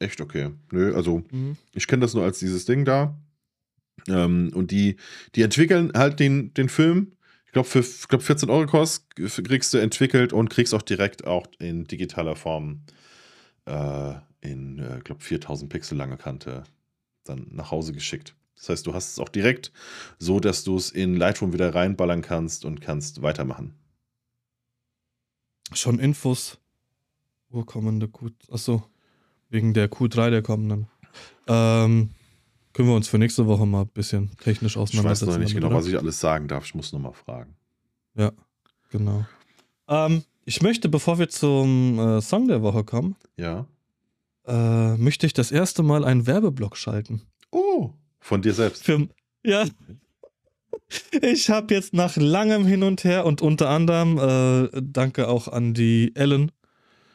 echt okay. Nö, also Mhm. ich kenne das nur als dieses Ding da. Ähm, und die, die entwickeln halt den, den Film. Ich glaube, für glaub 14 Euro kost, kriegst du entwickelt und kriegst auch direkt auch in digitaler Form äh, in, äh, glaube 4000 Pixel lange Kante dann nach Hause geschickt. Das heißt, du hast es auch direkt so, dass du es in Lightroom wieder reinballern kannst und kannst weitermachen. Schon Infos. Urkommende Q. Achso. Wegen der Q3 der kommenden. Ähm, können wir uns für nächste Woche mal ein bisschen technisch Ich weiß auseinandersetzen. noch nicht genau, oder? was ich alles sagen darf. Ich muss noch mal fragen. Ja, genau. Ähm, ich möchte, bevor wir zum äh, Song der Woche kommen, Ja. äh, möchte ich das erste Mal einen Werbeblock schalten. Oh, von dir selbst. Für, ja. Ich habe jetzt nach langem Hin und Her und unter anderem äh, danke auch an die Ellen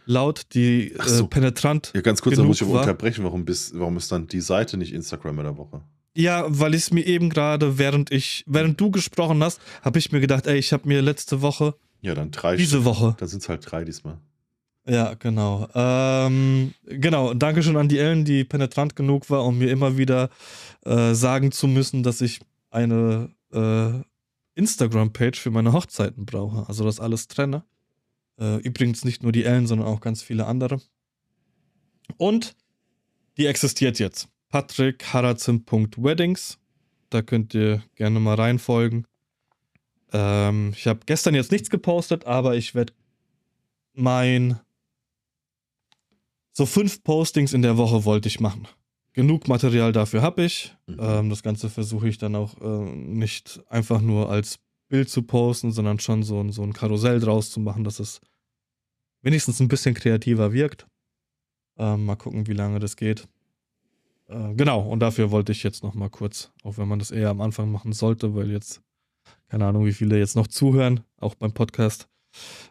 Laut, die Ach so. äh, penetrant. Ja, ganz kurz, da muss ich unterbrechen. Warum, bist, warum ist dann die Seite nicht Instagram in der Woche? Ja, weil ich es mir eben gerade, während ich, während du gesprochen hast, habe ich mir gedacht, ey, ich habe mir letzte Woche, Ja, dann drei diese. Woche, Dann sind es halt drei diesmal. Ja, genau. Ähm, genau, danke schon an die Ellen, die penetrant genug war, um mir immer wieder äh, sagen zu müssen, dass ich eine äh, Instagram-Page für meine Hochzeiten brauche. Also das alles trenne. Äh, übrigens nicht nur die Ellen, sondern auch ganz viele andere. Und die existiert jetzt. patrickharazim.weddings. Da könnt ihr gerne mal reinfolgen. Ähm, ich habe gestern jetzt nichts gepostet, aber ich werde mein so fünf Postings in der Woche wollte ich machen. Genug Material dafür habe ich. Mhm. Ähm, das Ganze versuche ich dann auch äh, nicht einfach nur als Bild zu posten, sondern schon so, ein- so ein Karussell draus zu machen, dass es wenigstens ein bisschen kreativer wirkt. Ähm, mal gucken, wie lange das geht. Äh, genau, und dafür wollte ich jetzt noch mal kurz, auch wenn man das eher am Anfang machen sollte, weil jetzt, keine Ahnung, wie viele jetzt noch zuhören, auch beim Podcast.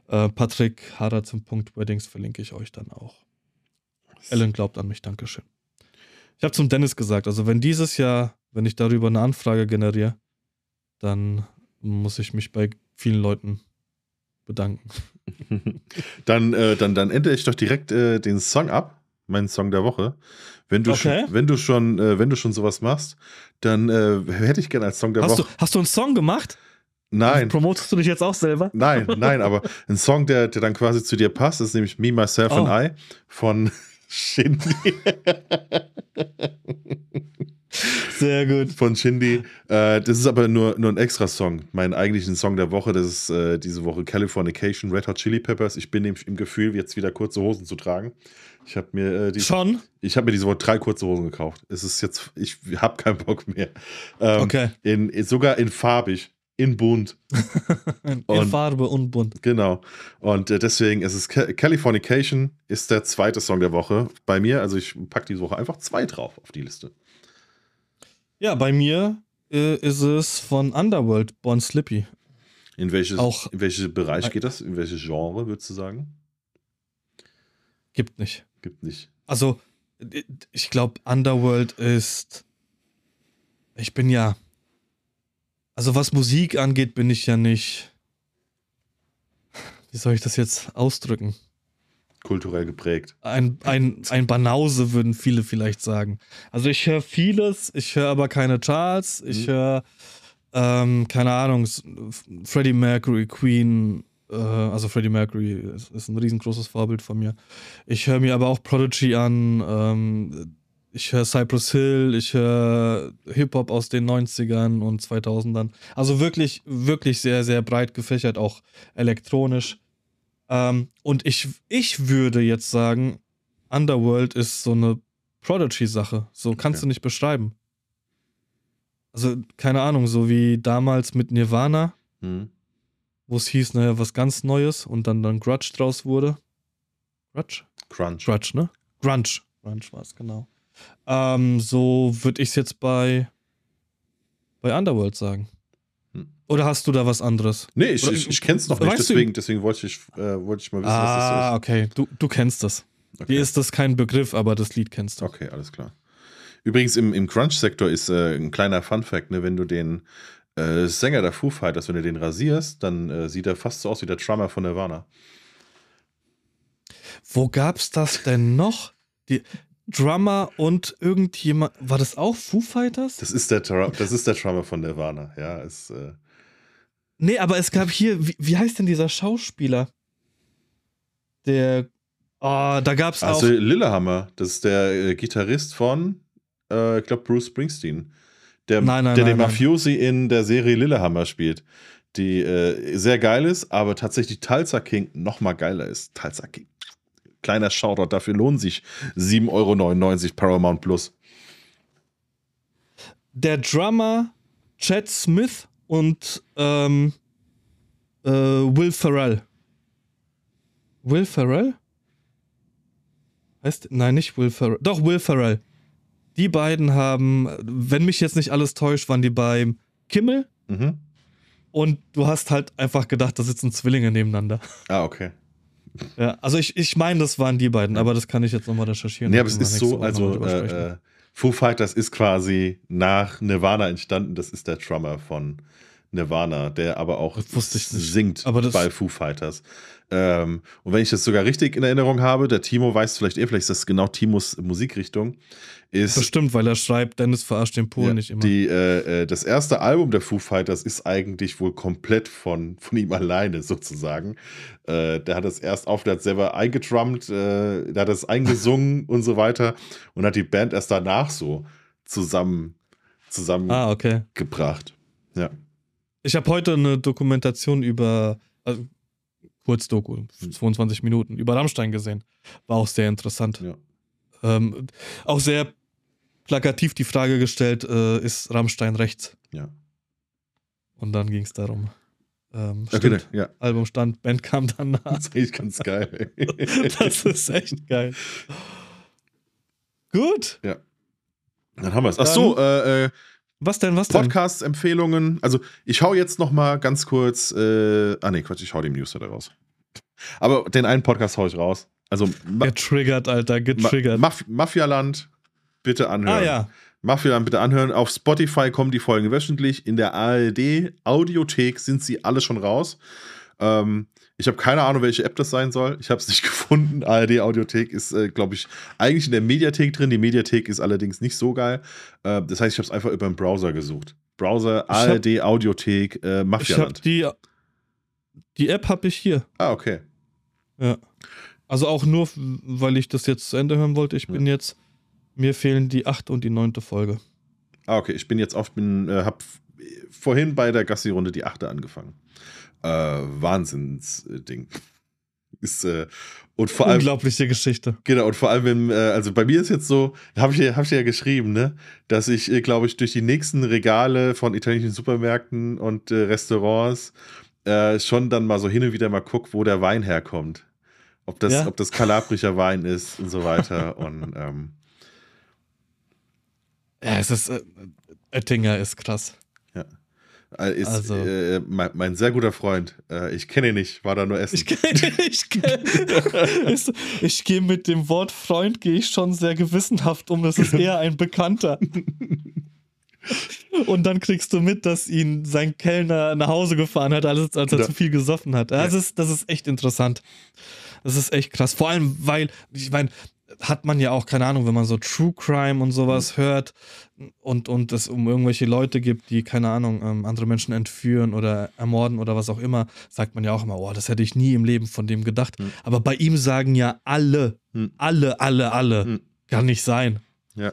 Äh, Patrick Harazim.weddings verlinke ich euch dann auch. Ellen glaubt an mich, Dankeschön. Ich habe zum Dennis gesagt, also wenn dieses Jahr, wenn ich darüber eine Anfrage generiere, dann muss ich mich bei vielen Leuten bedanken. dann, äh, dann, dann ändere ich doch direkt äh, den Song ab, meinen Song der Woche. Wenn du Okay. schon, wenn du schon, äh, wenn du schon sowas machst, dann äh, hätte ich gerne als Song der Hast du, Woche. hast du einen Song gemacht? Nein. Promotest du dich jetzt auch selber? Nein, nein, aber ein Song, der, der dann quasi zu dir passt, ist nämlich Me, Myself Oh. and I von Shindy. Sehr gut. von Shindy. Äh, das ist aber nur, nur ein extra Song. Mein eigentlichen Song der Woche, das ist äh, diese Woche Californication, Red Hot Chili Peppers. Ich bin nämlich im Gefühl, jetzt wieder kurze Hosen zu tragen. Ich habe mir, äh, die, Schon? ich hab mir diese Woche drei kurze Hosen gekauft. Es ist jetzt, ich habe keinen Bock mehr. Ähm, Okay. in, in, sogar in farbig, in bunt. In Und- Farbe und bunt. Genau. Und äh, deswegen ist es Ca- Californication ist der zweite Song der Woche bei mir. Also ich packe diese Woche einfach zwei drauf auf die Liste. Ja, bei mir äh, ist es von Underworld, Born Slippy. In welches, Auch- in welchen Bereich geht das? In welches Genre würdest du sagen? Gibt nicht. Gibt nicht. Also, äh, ich glaube, Underworld ist. Ich bin ja. Also, was Musik angeht, bin ich ja nicht. Wie soll ich das jetzt ausdrücken? Kulturell geprägt. Ein, ein, ein Banause würden viele vielleicht sagen. Also ich höre vieles, ich höre aber keine Charts, ich Mhm. höre, ähm, keine Ahnung, Freddie Mercury, Queen, äh, also Freddie Mercury ist, ist ein riesengroßes Vorbild von mir. Ich höre mir aber auch Prodigy an, ähm, ich höre Cypress Hill, ich höre Hip-Hop aus den 90ern und 2000ern. Also wirklich, wirklich sehr, sehr breit gefächert, auch elektronisch. Ähm, und ich, ich würde jetzt sagen, Underworld ist so eine Prodigy-Sache. So kannst Okay. du nicht beschreiben. Also, keine Ahnung, so wie damals mit Nirvana, Hm. wo es hieß, naja, was ganz Neues und dann, dann Grudge draus wurde. Grudge? Crunch. Grudge, ne? Grunge. Grunge war es, genau. Ähm, so würde ich es jetzt bei, bei Underworld sagen. Oder hast du da was anderes? Nee, ich, Oder- ich, ich kenn's noch nicht, deswegen, deswegen wollte ich, äh, wollte ich mal wissen, ah, was okay. Du, du kennst das. das ist. Dir ist das kein Begriff, aber das Lied kennst du. Okay, alles klar. Übrigens, im, im Crunch-Sektor ist äh, ein kleiner Fun-Fact, ne, wenn du den äh, Sänger der Foo Fighters, wenn du den rasierst, dann äh, sieht er fast so aus wie der Drummer von Nirvana. Wo gab's das denn noch? Die Drummer und irgendjemand. War das auch Foo Fighters? Das ist der, das ist der Drummer von Nirvana, ja. Ist, äh, Nee, aber es gab hier. Wie, wie heißt denn dieser Schauspieler? Der. Oh, da gab's also auch. Lillehammer, das ist der äh, Gitarrist von, äh, ich glaube, Bruce Springsteen. Der, Nein, nein, der nein, den. Mafiosi in der Serie Lillehammer spielt. Die äh, sehr geil ist, aber tatsächlich Tulsa King noch mal geiler ist. Tulsa King. Kleiner Shoutout, dafür lohnt sich 7,99 Euro Paramount Plus. Der Drummer Chad Smith und ähm, äh, Will Ferrell. Will Ferrell? Heißt, nein, nicht Will Ferrell. Doch, Will Ferrell. Die beiden haben, wenn mich jetzt nicht alles täuscht, waren die beim Kimmel Mhm. und du hast halt einfach gedacht, da sitzen Zwillinge nebeneinander. Ah, okay. Ja, also ich, ich meine, das waren die beiden, aber das kann ich jetzt nochmal recherchieren. Nee, aber es ist so, also äh, Foo Fighters ist quasi nach Nirvana entstanden. Das ist der Drummer von Nirvana, der aber auch singt bei Foo Fighters. Ähm, und wenn ich das sogar richtig in Erinnerung habe, der Timo weiß vielleicht eh, vielleicht ist das genau Timos Musikrichtung, ist Bestimmt, weil er schreibt, Dennis verarscht den Polen ja, nicht immer. Die, äh, äh, das erste Album der Foo Fighters ist eigentlich wohl komplett von, von ihm alleine sozusagen. Äh, der hat das erst auf, der hat selber eingedrummt, äh, der hat das eingesungen und so weiter und hat die Band erst danach so zusammen ah, okay. zusammengebracht. Ja. Ich habe heute eine Dokumentation über, also Kurzdoku, Hm. 22 Minuten, über Rammstein gesehen. War auch sehr interessant. Ja. Ähm, auch sehr plakativ die Frage gestellt, äh, ist Rammstein rechts? Ja. Und dann ging es darum. Ähm, Okay, stimmt, ja. Album stand, Band kam danach. Das ist eigentlich ganz geil. das ist echt geil. Gut. Dann haben wir es. Ach so, äh, äh, Was denn, was denn? Podcast-Empfehlungen. Also, ich hau jetzt noch mal ganz kurz. Äh, ah, nee, Quatsch, ich hau den Newsletter raus. Aber den einen Podcast hau ich raus. Also, Getriggert, Alter, Ma getriggert. Maf Mafialand, bitte anhören. ah ja, Mafia bitte anhören. Auf Spotify kommen die Folgen wöchentlich. In der ARD Audiothek sind sie alle schon raus. Ähm, ich habe keine Ahnung, welche App das sein soll. Ich habe es nicht gefunden. ARD Audiothek ist, äh, glaube ich, eigentlich in der Mediathek drin. Die Mediathek ist allerdings nicht so geil. Äh, das heißt, ich habe es einfach über den Browser gesucht. Browser, ARD Audiothek, äh, Ich habe die, die App habe ich hier. Ah, okay. Ja. Also auch nur, weil ich das jetzt zu Ende hören wollte. Ich bin jetzt, mir fehlen die achte und die neunte Folge. Ah, okay. Ich bin jetzt auf, bin, äh, hab vorhin bei der Gassi-Runde die achte angefangen. Äh, Wahnsinnsding. Ist, äh, und vor allem. Unglaubliche Geschichte. Genau, und vor allem, wenn, äh, also bei mir ist jetzt so, habe ich, hab ich ja geschrieben, ne, dass ich, äh, glaube ich, durch die nächsten Regale von italienischen Supermärkten und äh, Restaurants äh, schon dann mal so hin und wieder mal gucke, wo der Wein herkommt. Ob das, Ja. ob das kalabrischer Wein ist und so weiter. und ähm, Ja, es ist, äh, Oettinger ist krass. Äh, ist Also- äh, mein, mein sehr guter Freund, äh, ich kenne ihn nicht, war da nur essen. Ich, kenn- ich, kenn- ich, ich gehe mit dem Wort Freund gehe ich schon sehr gewissenhaft um. Das ist eher ein Bekannter. Und dann kriegst du mit, dass ihn sein Kellner nach Hause gefahren hat, als, als er Ja. zu viel gesoffen hat. Das, ist, das ist echt interessant. Das ist echt krass. Vor allem, weil, ich meine, hat man ja auch, keine Ahnung, wenn man so True Crime und sowas hört und, und es um irgendwelche Leute gibt, die, keine Ahnung, ähm, andere Menschen entführen oder ermorden oder was auch immer, sagt man ja auch immer, oh, das hätte ich nie im Leben von dem gedacht. Hm. Aber bei ihm sagen ja alle, Hm. alle, alle, alle, Hm. kann nicht sein. Ja.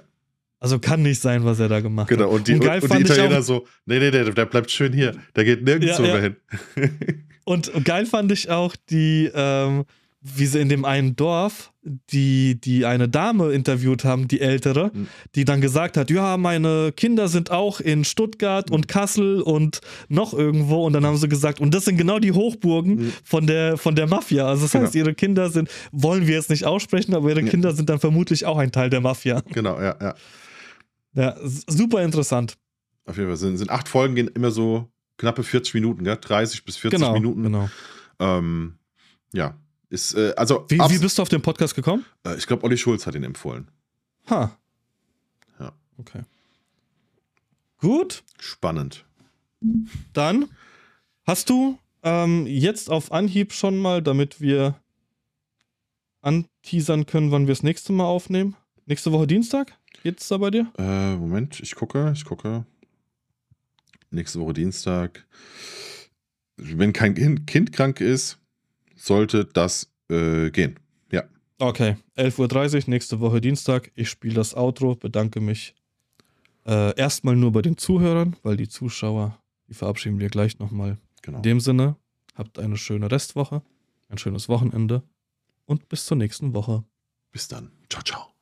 Also kann nicht sein, was er da gemacht Genau, hat. und die, und, geil und die Italiener auch- so, nee, nee, nee, der bleibt schön hier, der geht nirgendwo Ja, ja. hin. Und geil fand ich auch die, ähm, wie sie in dem einen Dorf die, die eine Dame interviewt haben, die ältere, Mhm. die dann gesagt hat, ja, meine Kinder sind auch in Stuttgart und Kassel und noch irgendwo. Und dann haben sie gesagt, und das sind genau die Hochburgen Mhm. von, der, von der Mafia. Also das Genau. heißt, ihre Kinder sind, wollen wir jetzt nicht aussprechen, aber ihre Ja. Kinder sind dann vermutlich auch ein Teil der Mafia. Genau, ja, ja. Ja, super interessant. Auf jeden Fall sind, sind acht Folgen, gehen immer so knappe 40 Minuten, gell? 30 bis 40 genau, Minuten. genau. Ähm, ja, ist, äh, also, Wie, wie bist du auf den Podcast gekommen? äh, ich glaube, Olli Schulz hat ihn empfohlen. Ha. Ja. Okay. Gut, Spannend. dann hast du ähm, jetzt auf Anhieb schon mal, damit wir anteasern können, wann wir das nächste Mal aufnehmen. Nächste Woche Dienstag? Geht's da bei dir? Äh, Moment, ich gucke, ich gucke. Nächste Woche Dienstag. Wenn kein kind krank ist, sollte das äh, gehen. Ja. Okay, 11.30 Uhr, nächste Woche Dienstag. Ich spiele das Outro, bedanke mich äh, erstmal nur bei den Zuhörern, weil die Zuschauer, die verabschieden wir gleich nochmal. Genau. In dem Sinne, habt eine schöne Restwoche, ein schönes Wochenende und bis zur nächsten Woche. Bis dann. Ciao, ciao.